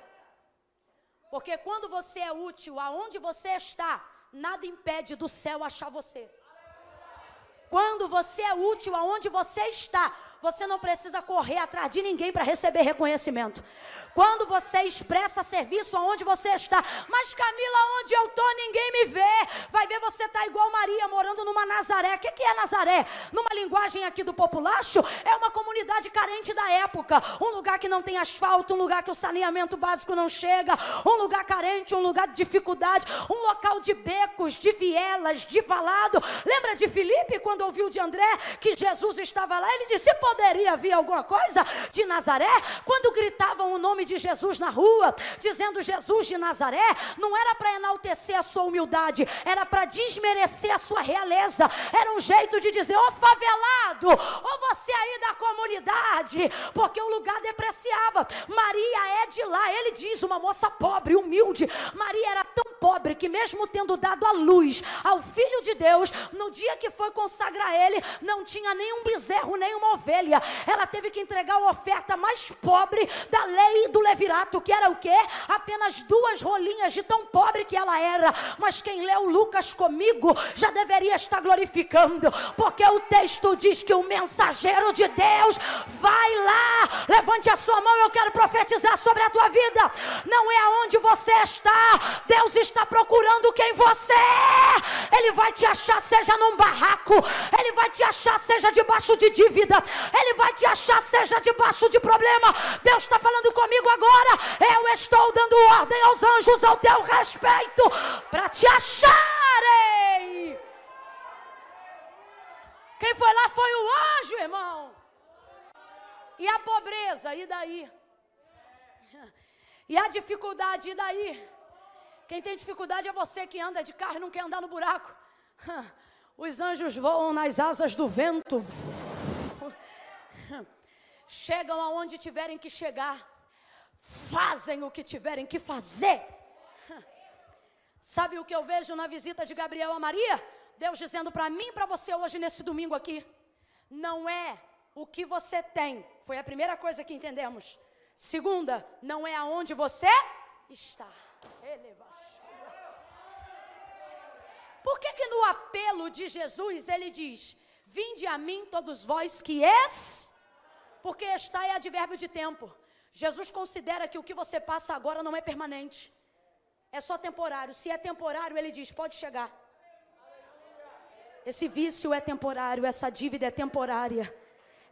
Porque quando você é útil aonde você está, nada impede do céu achar você. Quando você é útil aonde você está, você não precisa correr atrás de ninguém para receber reconhecimento. Quando você expressa serviço aonde você está, mas Camila, onde eu estou, ninguém me vê. Vai ver você tá igual Maria, morando numa Nazaré. O que, que é Nazaré? Numa linguagem aqui do populacho, é uma comunidade carente da época. Um lugar que não tem asfalto, um lugar que o saneamento básico não chega, um lugar carente, um lugar de dificuldade, um local de becos, de vielas, de valado. Lembra de Filipe, quando ouviu de André que Jesus estava lá? Ele disse: Pô, poderia vir alguma coisa de Nazaré? Quando gritavam o nome de Jesus na rua, dizendo Jesus de Nazaré, não era para enaltecer a sua humildade, era para desmerecer a sua realeza. Era um jeito de dizer: ô oh, favelado, ou oh, você aí da comunidade, porque o lugar depreciava. Maria é de lá, ele diz, uma moça pobre, humilde. Maria era tão pobre que, mesmo tendo dado a luz ao Filho de Deus, no dia que foi consagrar ele, não tinha nenhum bezerro, nenhuma ovelha ela teve que entregar a oferta mais pobre da lei do levirato, que era o quê? Apenas duas rolinhas de tão pobre que ela era. Mas quem leu Lucas comigo já deveria estar glorificando, porque o texto diz que o mensageiro de Deus vai lá, levante a sua mão, eu quero profetizar sobre a tua vida. Não é aonde você está, Deus está procurando quem você é. Ele vai te achar, seja num barraco, ele vai te achar, seja debaixo de dívida, ele vai te achar, seja debaixo de problema. Deus está falando comigo agora. Eu estou dando ordem aos anjos ao teu respeito para te acharem. Quem foi lá foi o anjo, irmão. E a pobreza, e daí? E a dificuldade, e daí? Quem tem dificuldade é você que anda de carro e não quer andar no buraco. Os anjos voam nas asas do vento chegam aonde tiverem que chegar, fazem o que tiverem que fazer. Sabe o que eu vejo na visita de Gabriel a Maria? Deus dizendo para mim e para você hoje nesse domingo aqui: não é o que você tem, foi a primeira coisa que entendemos. Segunda, não é aonde você está. Por que que no apelo de Jesus ele diz: Vinde a mim todos vós que és porque está é advérbio de tempo. Jesus considera que o que você passa agora não é permanente. É só temporário. Se é temporário, ele diz: pode chegar. Esse vício é temporário, essa dívida é temporária.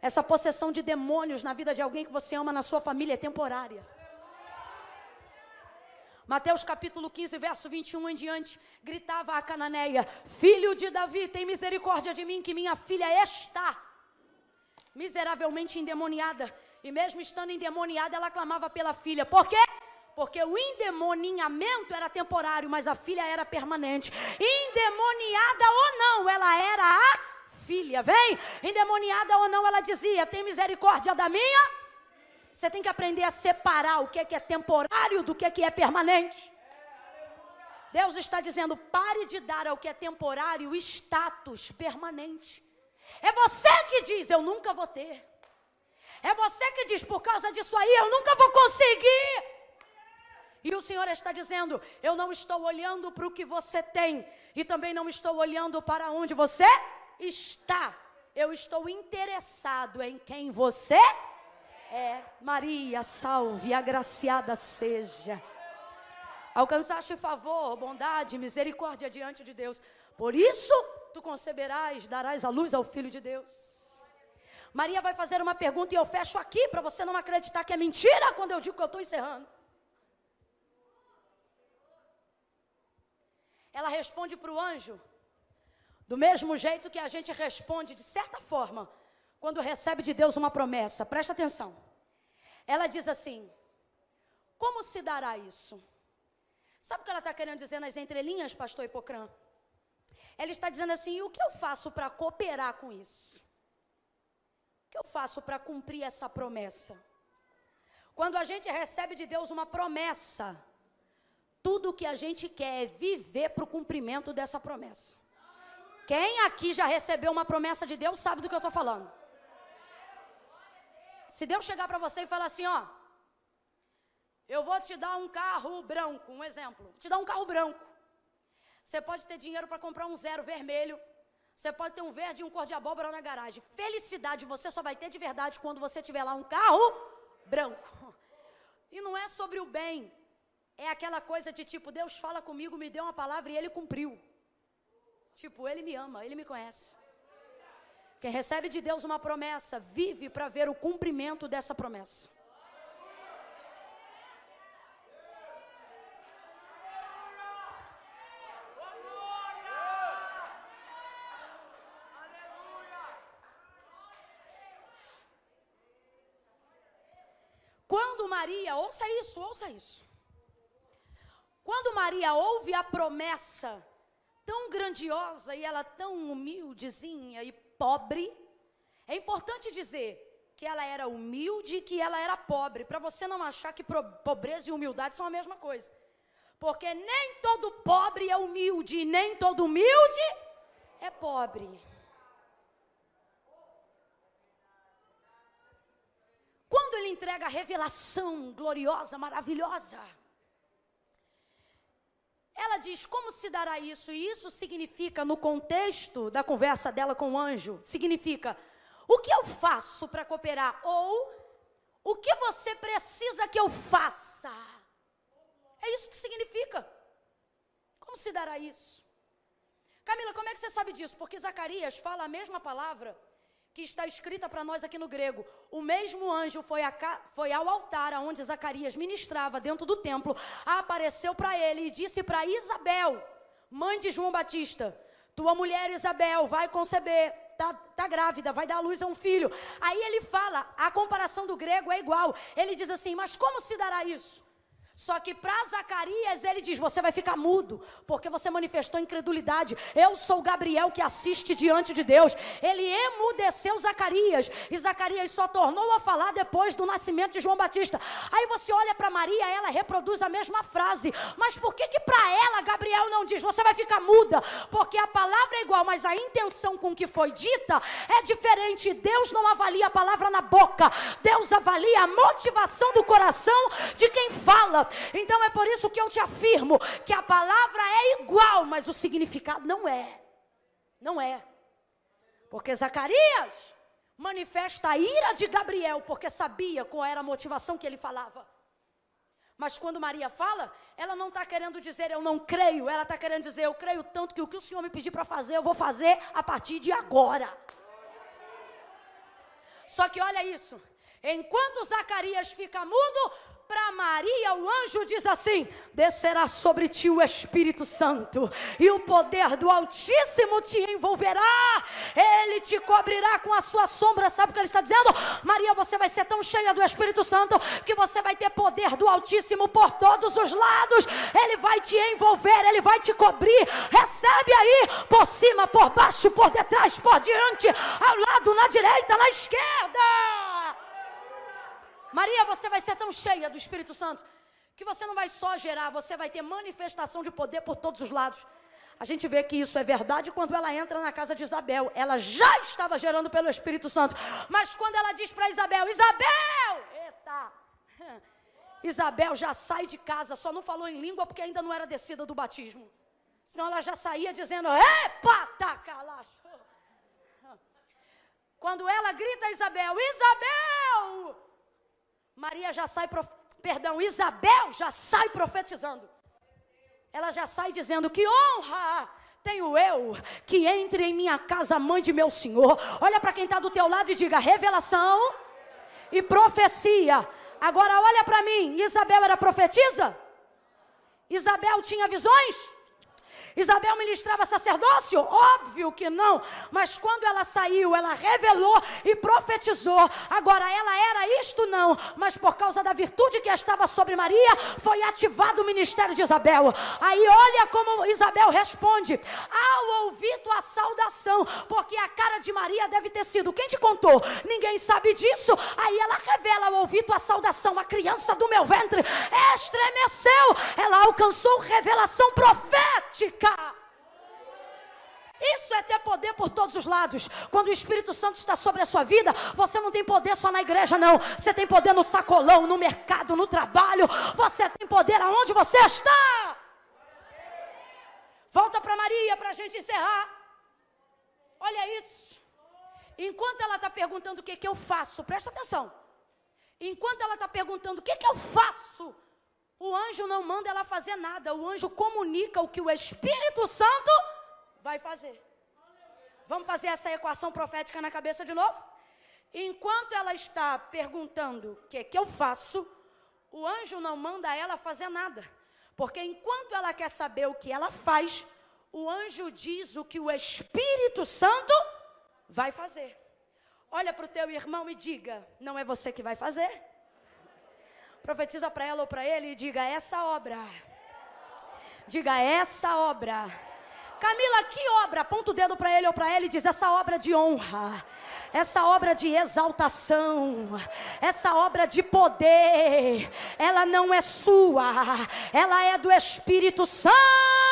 Essa possessão de demônios na vida de alguém que você ama na sua família é temporária. Mateus capítulo 15, verso 21 em diante, gritava a Cananeia: Filho de Davi, tem misericórdia de mim, que minha filha está miseravelmente endemoniada. E mesmo estando endemoniada, ela clamava pela filha. Por quê? Porque o endemoninhamento era temporário, mas a filha era permanente. Endemoniada ou não, ela era a filha. Vem? Endemoniada ou não, ela dizia: Tem misericórdia da minha? Você tem que aprender a separar o que é, que é temporário do que é, que é permanente. Deus está dizendo: pare de dar ao que é temporário status permanente. É você que diz: Eu nunca vou ter. É você que diz: Por causa disso aí, eu nunca vou conseguir. E o Senhor está dizendo: Eu não estou olhando para o que você tem, e também não estou olhando para onde você está. Eu estou interessado em quem você é. Maria, salve, agraciada seja. Alcançaste favor, bondade, misericórdia diante de Deus. Por isso, tu conceberás, darás a luz ao Filho de Deus. Maria vai fazer uma pergunta e eu fecho aqui para você não acreditar que é mentira quando eu digo que eu estou encerrando. ela responde para o anjo, do mesmo jeito que a gente responde, de certa forma, quando recebe de Deus uma promessa. Presta atenção. Ela diz assim: Como se dará isso? Sabe o que ela está querendo dizer nas entrelinhas, pastor Hipocrã? Ela está dizendo assim: e o que eu faço para cooperar com isso? O que eu faço para cumprir essa promessa? Quando a gente recebe de Deus uma promessa, tudo o que a gente quer é viver para o cumprimento dessa promessa. Quem aqui já recebeu uma promessa de Deus sabe do que eu estou falando. Se Deus chegar para você e falar assim, ó, eu vou te dar um carro branco, um exemplo, te dar um carro branco. Você pode ter dinheiro para comprar um zero vermelho. Você pode ter um verde e um cor de abóbora na garagem. Felicidade você só vai ter de verdade quando você tiver lá um carro branco. E não é sobre o bem. É aquela coisa de tipo, Deus fala comigo, me deu uma palavra e ele cumpriu. Tipo, ele me ama, ele me conhece. Quem recebe de Deus uma promessa, vive para ver o cumprimento dessa promessa. Quando Maria, ouça isso, ouça isso. Quando Maria ouve a promessa tão grandiosa e ela tão humildezinha e pobre, é importante dizer que ela era humilde e que ela era pobre, para você não achar que pobreza e humildade são a mesma coisa. Porque nem todo pobre é humilde, nem todo humilde é pobre. Entrega a revelação gloriosa, maravilhosa, ela diz: Como se dará isso? E isso significa, no contexto da conversa dela com o anjo, significa: O que eu faço para cooperar? Ou o que você precisa que eu faça? É isso que significa. Como se dará isso? Camila, como é que você sabe disso? Porque Zacarias fala a mesma palavra que está escrita para nós aqui no grego. O mesmo anjo foi, a, foi ao altar onde Zacarias ministrava dentro do templo, apareceu para ele e disse para Isabel, mãe de João Batista: Tua mulher Isabel vai conceber, tá, tá grávida, vai dar à luz a um filho. Aí ele fala, a comparação do grego é igual. Ele diz assim: Mas como se dará isso? Só que para Zacarias ele diz: Você vai ficar mudo, porque você manifestou incredulidade. Eu sou Gabriel que assiste diante de Deus. Ele emudeceu Zacarias, e Zacarias só tornou a falar depois do nascimento de João Batista. Aí você olha para Maria, ela reproduz a mesma frase. Mas por que que para ela Gabriel não diz: Você vai ficar muda? Porque a palavra é igual, mas a intenção com que foi dita é diferente. Deus não avalia a palavra na boca, Deus avalia a motivação do coração de quem fala. Então é por isso que eu te afirmo que a palavra é igual, mas o significado não é. Não é. Porque Zacarias manifesta a ira de Gabriel, porque sabia qual era a motivação que ele falava. Mas quando Maria fala, ela não está querendo dizer eu não creio, ela está querendo dizer eu creio tanto que o que o Senhor me pedir para fazer, eu vou fazer a partir de agora. Só que olha isso, enquanto Zacarias fica mudo, para Maria, o anjo diz assim: descerá sobre ti o Espírito Santo, e o poder do Altíssimo te envolverá, ele te cobrirá com a sua sombra. Sabe o que ele está dizendo? Maria, você vai ser tão cheia do Espírito Santo que você vai ter poder do Altíssimo por todos os lados, ele vai te envolver, ele vai te cobrir. Recebe aí, por cima, por baixo, por detrás, por diante, ao lado, na direita, na esquerda. Maria, você vai ser tão cheia do Espírito Santo que você não vai só gerar, você vai ter manifestação de poder por todos os lados. A gente vê que isso é verdade quando ela entra na casa de Isabel. Ela já estava gerando pelo Espírito Santo. Mas quando ela diz para Isabel: Isabel! Eita! Isabel já sai de casa, só não falou em língua porque ainda não era descida do batismo. Senão ela já saía dizendo: Epa, tacalacho! Quando ela grita a Isabel: Isabel! Maria já sai, prof... perdão, Isabel já sai profetizando. Ela já sai dizendo que honra tenho eu que entre em minha casa, mãe de meu Senhor. Olha para quem está do teu lado e diga: revelação e profecia. Agora olha para mim, Isabel era profetisa? Isabel tinha visões? Isabel ministrava sacerdócio? Óbvio que não. Mas quando ela saiu, ela revelou e profetizou. Agora, ela era isto? Não. Mas por causa da virtude que estava sobre Maria, foi ativado o ministério de Isabel. Aí olha como Isabel responde: ao ouvir tua saudação, porque a cara de Maria deve ter sido. Quem te contou? Ninguém sabe disso. Aí ela revela ao ouvir tua saudação, a criança do meu ventre estremeceu. Ela alcançou revelação profética. Isso é ter poder por todos os lados. Quando o Espírito Santo está sobre a sua vida, você não tem poder só na igreja, não. Você tem poder no sacolão, no mercado, no trabalho. Você tem poder aonde você está. Volta para Maria para a gente encerrar. Olha isso. Enquanto ela está perguntando o que, que eu faço, presta atenção. Enquanto ela está perguntando o que, que eu faço, o anjo não manda ela fazer nada. O anjo comunica o que o Espírito Santo vai fazer. Vamos fazer essa equação profética na cabeça de novo? Enquanto ela está perguntando o que, que eu faço, o anjo não manda ela fazer nada. Porque enquanto ela quer saber o que ela faz, o anjo diz o que o Espírito Santo vai fazer. Olha para o teu irmão e diga: não é você que vai fazer? Profetiza para ela ou para ele e diga: essa obra. Diga essa obra. Camila, que obra? Aponta o dedo para ele ou para ela e diz: essa obra de honra, essa obra de exaltação, essa obra de poder, ela não é sua, ela é do Espírito Santo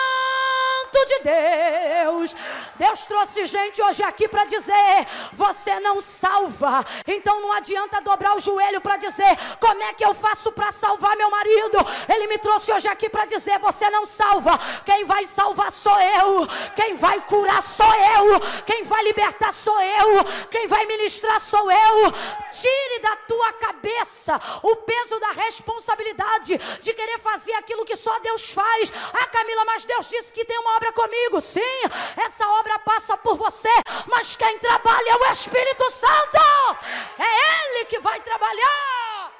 de Deus. Deus trouxe gente hoje aqui para dizer: você não salva. Então não adianta dobrar o joelho para dizer: como é que eu faço para salvar meu marido? Ele me trouxe hoje aqui para dizer: você não salva. Quem vai salvar sou eu. Quem vai curar sou eu. Quem vai libertar sou eu. Quem vai ministrar sou eu. Tire da tua cabeça o peso da responsabilidade de querer fazer aquilo que só Deus faz. Ah, Camila, mas Deus disse que tem uma obra comigo, sim, essa obra passa por você, mas quem trabalha é o Espírito Santo, é Ele que vai trabalhar.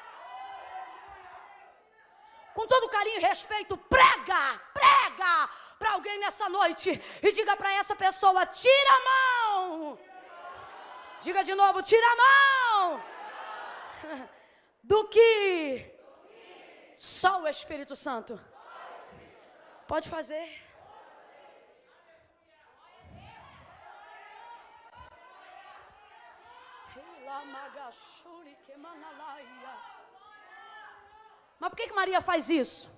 Com todo carinho e respeito, prega, prega para alguém nessa noite e diga para essa pessoa: tira a mão. Diga de novo: tira a mão. Do que só o Espírito Santo pode fazer. Mas por que, que Maria faz isso?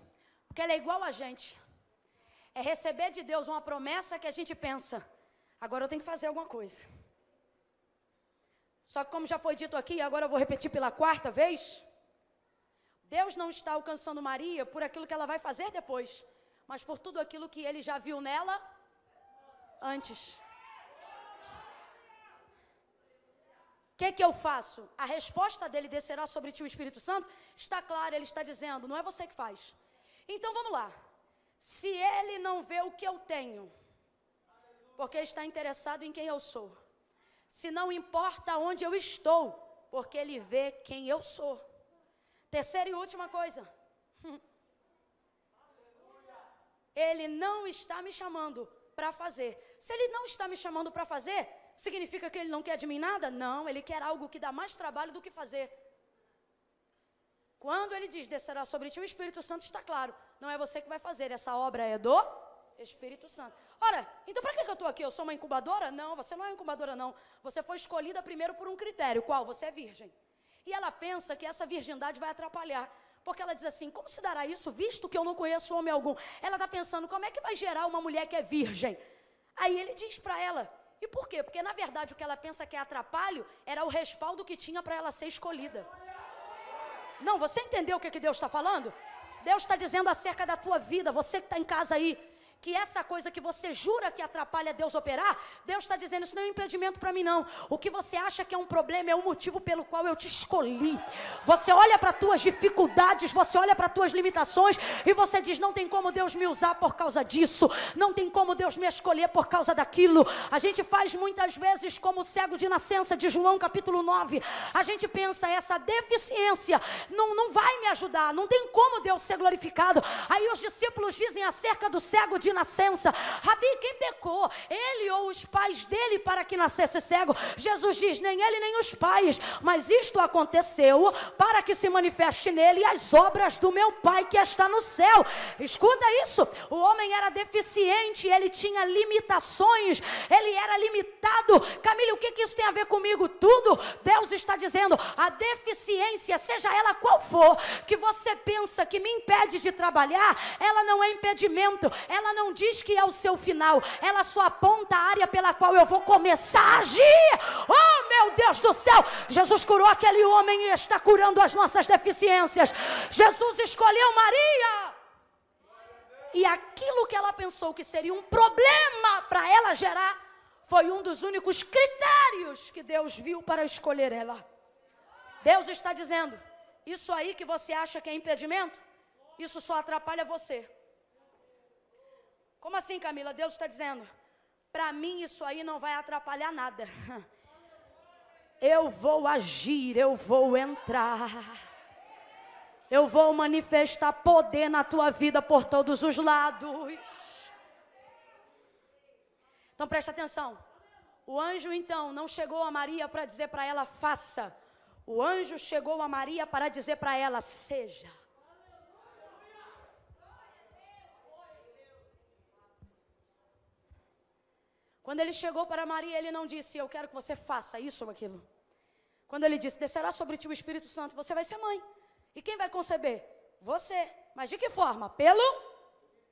Porque ela é igual a gente. É receber de Deus uma promessa que a gente pensa, agora eu tenho que fazer alguma coisa. Só que como já foi dito aqui, agora eu vou repetir pela quarta vez, Deus não está alcançando Maria por aquilo que ela vai fazer depois, mas por tudo aquilo que ele já viu nela antes. Que, que eu faço? A resposta dele descerá sobre ti o Espírito Santo? Está claro, ele está dizendo, não é você que faz. Então vamos lá. Se ele não vê o que eu tenho, porque está interessado em quem eu sou. Se não importa onde eu estou, porque ele vê quem eu sou. Terceira e última coisa. Ele não está me chamando para fazer. Se ele não está me chamando para fazer, Significa que ele não quer de mim nada? Não, ele quer algo que dá mais trabalho do que fazer. Quando ele diz descerá sobre ti o Espírito Santo, está claro. Não é você que vai fazer, essa obra é do Espírito Santo. Ora, então para que, eu estou aqui? Eu sou uma incubadora? Não, você não é incubadora, não. Você foi escolhida primeiro por um critério, qual? Você é virgem. E ela pensa que essa virgindade vai atrapalhar. Porque ela diz assim: como se dará isso, visto que eu não conheço homem algum? Ela está pensando: como é que vai gerar uma mulher que é virgem? Aí ele diz para ela: e por quê? Porque na verdade o que ela pensa que é atrapalho era o respaldo que tinha para ela ser escolhida. Não, você entendeu o que, que Deus está falando? Deus está dizendo acerca da tua vida, você que está em casa aí que essa coisa que você jura que atrapalha Deus operar, Deus está dizendo isso não é um impedimento para mim não. O que você acha que é um problema é o motivo pelo qual eu te escolhi. Você olha para tuas dificuldades, você olha para tuas limitações e você diz não tem como Deus me usar por causa disso, não tem como Deus me escolher por causa daquilo. A gente faz muitas vezes como o cego de nascença de João capítulo 9. A gente pensa essa deficiência não não vai me ajudar, não tem como Deus ser glorificado. Aí os discípulos dizem acerca do cego de de nascença. Rabi, quem pecou? Ele ou os pais dele para que nascesse cego? Jesus diz: nem ele nem os pais, mas isto aconteceu para que se manifeste nele as obras do meu Pai que está no céu. Escuta isso: o homem era deficiente, ele tinha limitações, ele era limitado. Camila, o que, que isso tem a ver comigo? Tudo. Deus está dizendo: a deficiência, seja ela qual for, que você pensa que me impede de trabalhar, ela não é impedimento, ela não diz que é o seu final, ela só aponta a área pela qual eu vou começar a agir. Oh, meu Deus do céu! Jesus curou aquele homem e está curando as nossas deficiências. Jesus escolheu Maria. E aquilo que ela pensou que seria um problema para ela gerar, foi um dos únicos critérios que Deus viu para escolher ela. Deus está dizendo: isso aí que você acha que é impedimento, isso só atrapalha você. Como assim, Camila? Deus está dizendo: para mim isso aí não vai atrapalhar nada. Eu vou agir, eu vou entrar. Eu vou manifestar poder na tua vida por todos os lados. Então preste atenção. O anjo então não chegou a Maria para dizer para ela faça. O anjo chegou a Maria para dizer para ela seja. Quando ele chegou para Maria, ele não disse: Eu quero que você faça isso ou aquilo. Quando ele disse: Descerá sobre ti o Espírito Santo, você vai ser mãe. E quem vai conceber? Você. Mas de que forma? Pelo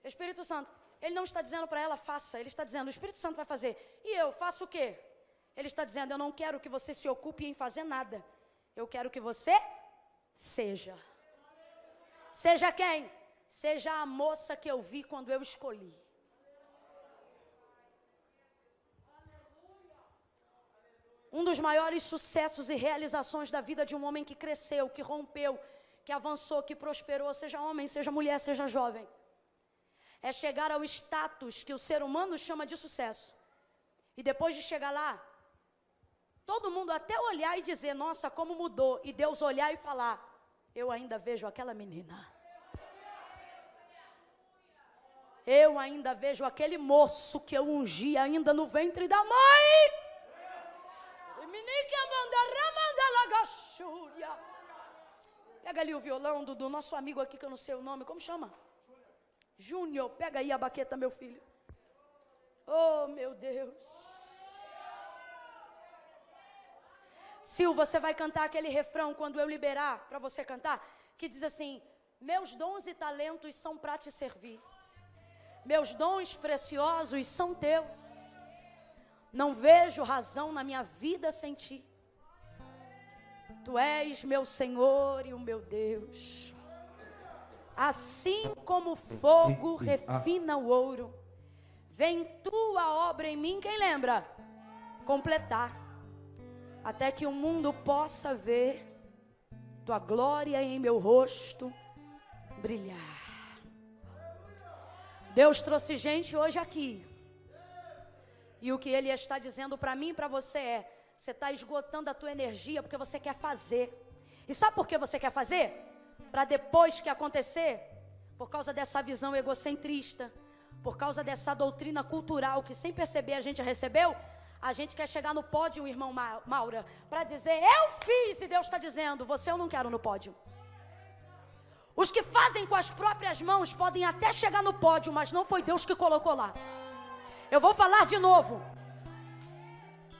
Espírito Santo. Ele não está dizendo para ela, faça. Ele está dizendo, o Espírito Santo vai fazer. E eu faço o quê? Ele está dizendo, eu não quero que você se ocupe em fazer nada. Eu quero que você seja. Seja quem? Seja a moça que eu vi quando eu escolhi. Um dos maiores sucessos e realizações da vida de um homem que cresceu, que rompeu, que avançou, que prosperou, seja homem, seja mulher, seja jovem, é chegar ao status que o ser humano chama de sucesso. E depois de chegar lá, todo mundo até olhar e dizer: Nossa, como mudou. E Deus olhar e falar: Eu ainda vejo aquela menina. Eu ainda vejo aquele moço que eu ungi ainda no ventre da mãe. Pega ali o violão do, do nosso amigo aqui, que eu não sei o nome, como chama? Júnior, pega aí a baqueta, meu filho. Oh, meu Deus. Sil, você vai cantar aquele refrão quando eu liberar para você cantar, que diz assim: Meus dons e talentos são para te servir. Meus dons preciosos são teus. Não vejo razão na minha vida sem ti. Tu és meu Senhor e o meu Deus. Assim como o fogo refina o ouro, vem tua obra em mim, quem lembra? Completar. Até que o mundo possa ver tua glória em meu rosto brilhar. Deus trouxe gente hoje aqui e o que ele está dizendo para mim e para você é: você está esgotando a tua energia porque você quer fazer. E sabe por que você quer fazer? Para depois que acontecer, por causa dessa visão egocentrista, por causa dessa doutrina cultural que sem perceber a gente recebeu, a gente quer chegar no pódio, irmão Maura, para dizer: Eu fiz, e Deus está dizendo: Você eu não quero no pódio. Os que fazem com as próprias mãos podem até chegar no pódio, mas não foi Deus que colocou lá. Eu vou falar de novo.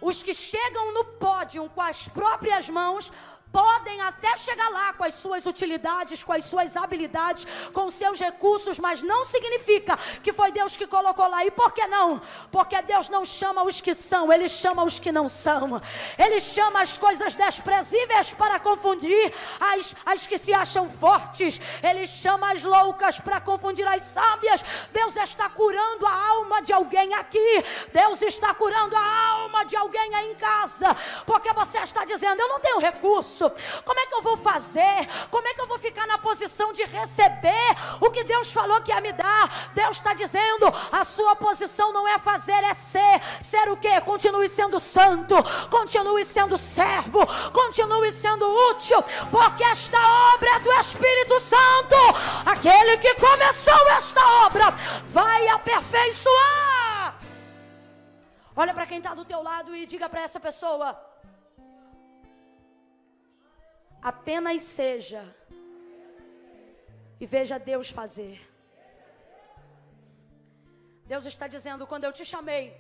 Os que chegam no pódio com as próprias mãos podem até chegar lá com as suas utilidades, com as suas habilidades, com seus recursos, mas não significa que foi Deus que colocou lá. E por que não? Porque Deus não chama os que são, Ele chama os que não são. Ele chama as coisas desprezíveis para confundir as, as que se acham fortes. Ele chama as loucas para confundir as sábias. Deus está curando a alma de alguém aqui. Deus está curando a alma de alguém aí em casa. Porque você está dizendo: Eu não tenho recurso isso? Como é que eu vou fazer? Como é que eu vou ficar na posição de receber o que Deus falou que ia me dar? Deus está dizendo: a sua posição não é fazer, é ser. Ser o quê? Continue sendo santo, continue sendo servo, continue sendo útil, porque esta obra é do Espírito Santo. Aquele que começou esta obra vai aperfeiçoar. Olha para quem está do teu lado e diga para essa pessoa: apenas seja e veja Deus fazer. Deus está dizendo: quando eu te chamei,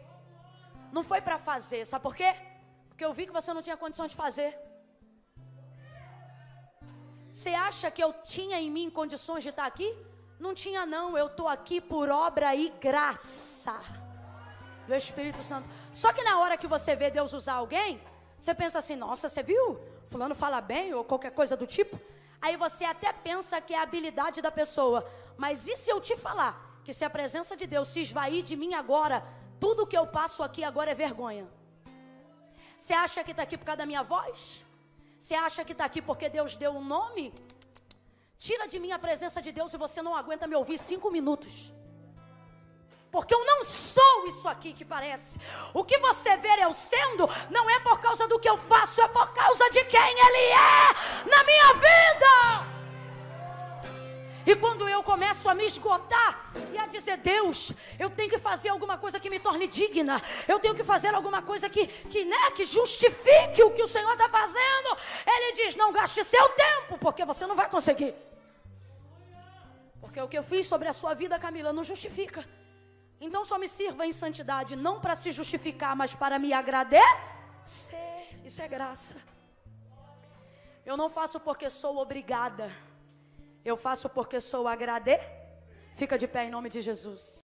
não foi para fazer, sabe por quê? Porque eu vi que você não tinha condição de fazer. Você acha que eu tinha em mim condições de estar aqui? Não tinha, não. Eu estou aqui por obra e graça do Espírito Santo. Só que na hora que você vê Deus usar alguém, você pensa assim: nossa, você viu? Fulano fala bem ou qualquer coisa do tipo. Aí você até pensa que é a habilidade da pessoa. Mas e se eu te falar que se a presença de Deus se esvair de mim agora, tudo que eu passo aqui agora é vergonha? Você acha que está aqui por causa da minha voz? Você acha que está aqui porque Deus deu um nome? Tira de mim a presença de Deus e você não aguenta me ouvir cinco minutos. Porque eu não sou isso aqui que parece. O que você vê eu sendo não é por causa do que eu faço, é por causa de quem Ele é na minha vida. E quando eu começo a me esgotar e a dizer, Deus, eu tenho que fazer alguma coisa que me torne digna, eu tenho que fazer alguma coisa que, que, né, que justifique o que o Senhor está fazendo, Ele diz: não gaste seu tempo, porque você não vai conseguir. Porque o que eu fiz sobre a sua vida, Camila, não justifica. Então só me sirva em santidade, não para se justificar, mas para me agradecer. Isso é graça. Eu não faço porque sou obrigada. Eu faço porque sou agradecida. Fica de pé em nome de Jesus.